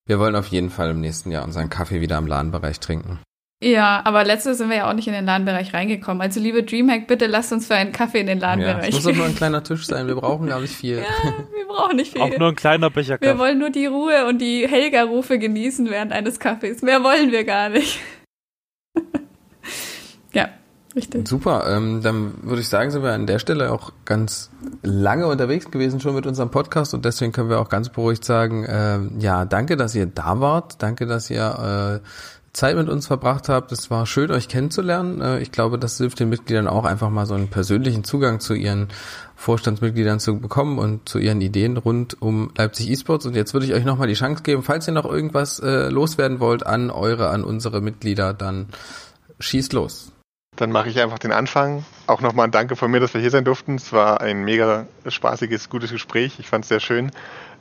Wir wollen auf jeden Fall im nächsten Jahr unseren Kaffee wieder im Ladenbereich trinken. Ja, aber letztes sind wir ja auch nicht in den Ladenbereich reingekommen. Also liebe Dreamhack, bitte lasst uns für einen Kaffee in den Ladenbereich. Ja, es muss doch nur ein kleiner Tisch sein. Wir brauchen gar nicht viel. Ja, wir brauchen nicht viel. Auch nur ein kleiner Becher Kaffee. Wir wollen nur die Ruhe und die Helga-Rufe genießen während eines Kaffees. Mehr wollen wir gar nicht. ja, richtig. Super. Ähm, dann würde ich sagen, sind wir an der Stelle auch ganz lange unterwegs gewesen schon mit unserem Podcast und deswegen können wir auch ganz beruhigt sagen, äh, ja, danke, dass ihr da wart. Danke, dass ihr äh, Zeit mit uns verbracht habt. Es war schön, euch kennenzulernen. Äh, ich glaube, das hilft den Mitgliedern auch einfach mal so einen persönlichen Zugang zu ihren Vorstandsmitgliedern zu bekommen und zu ihren Ideen rund um Leipzig eSports. Und jetzt würde ich euch nochmal die Chance geben, falls ihr noch irgendwas äh, loswerden wollt an eure, an unsere Mitglieder, dann schießt los. Dann mache ich einfach den Anfang. Auch nochmal ein Danke von mir, dass wir hier sein durften. Es war ein mega spaßiges, gutes Gespräch. Ich fand es sehr schön.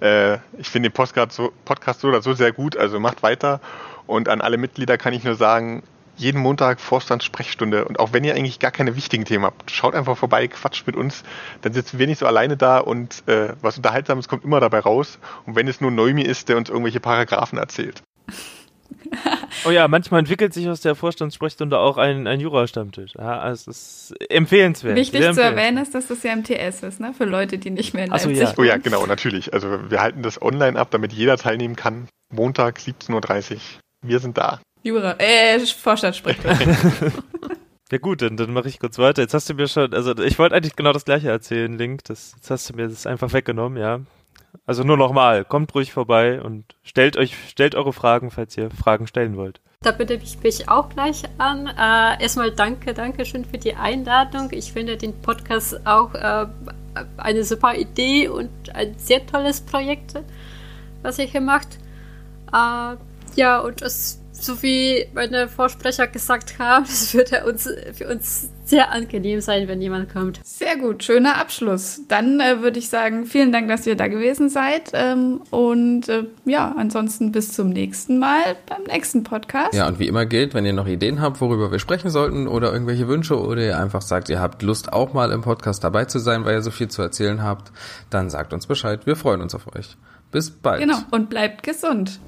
Äh, ich finde den Podcast so, Podcast so oder so sehr gut, also macht weiter. Und an alle Mitglieder kann ich nur sagen, jeden Montag Vorstandssprechstunde. Und auch wenn ihr eigentlich gar keine wichtigen Themen habt, schaut einfach vorbei, quatscht mit uns. Dann sitzen wir nicht so alleine da und äh, was Unterhaltsames kommt immer dabei raus. Und wenn es nur Neumi ist, der uns irgendwelche Paragraphen erzählt. oh ja, manchmal entwickelt sich aus der Vorstandssprechstunde auch ein, ein Jura-Stammtisch. Ja, also es ist empfehlenswert. Wichtig zu erwähnen ist, dass das ja im TS ist, ne? Für Leute, die nicht mehr in Leipzig so, ja. Oh ja, genau, natürlich. Also wir halten das online ab, damit jeder teilnehmen kann. Montag 17.30 Uhr. Wir sind da. Jura, äh, Vorstand spricht. ja gut, dann, dann mache ich kurz weiter. Jetzt hast du mir schon, also ich wollte eigentlich genau das gleiche erzählen, Link. Das, jetzt hast du mir das einfach weggenommen, ja. Also nur nochmal, kommt ruhig vorbei und stellt euch, stellt eure Fragen, falls ihr Fragen stellen wollt. Da bitte ich mich auch gleich an. Äh, erstmal danke, danke schön für die Einladung. Ich finde den Podcast auch äh, eine super Idee und ein sehr tolles Projekt, was ihr hier macht. Äh, ja, und es, so wie meine Vorsprecher gesagt haben, es wird ja uns, für uns sehr angenehm sein, wenn jemand kommt. Sehr gut, schöner Abschluss. Dann äh, würde ich sagen, vielen Dank, dass ihr da gewesen seid. Ähm, und äh, ja, ansonsten bis zum nächsten Mal beim nächsten Podcast. Ja, und wie immer gilt, wenn ihr noch Ideen habt, worüber wir sprechen sollten oder irgendwelche Wünsche oder ihr einfach sagt, ihr habt Lust auch mal im Podcast dabei zu sein, weil ihr so viel zu erzählen habt, dann sagt uns Bescheid. Wir freuen uns auf euch. Bis bald. Genau, und bleibt gesund.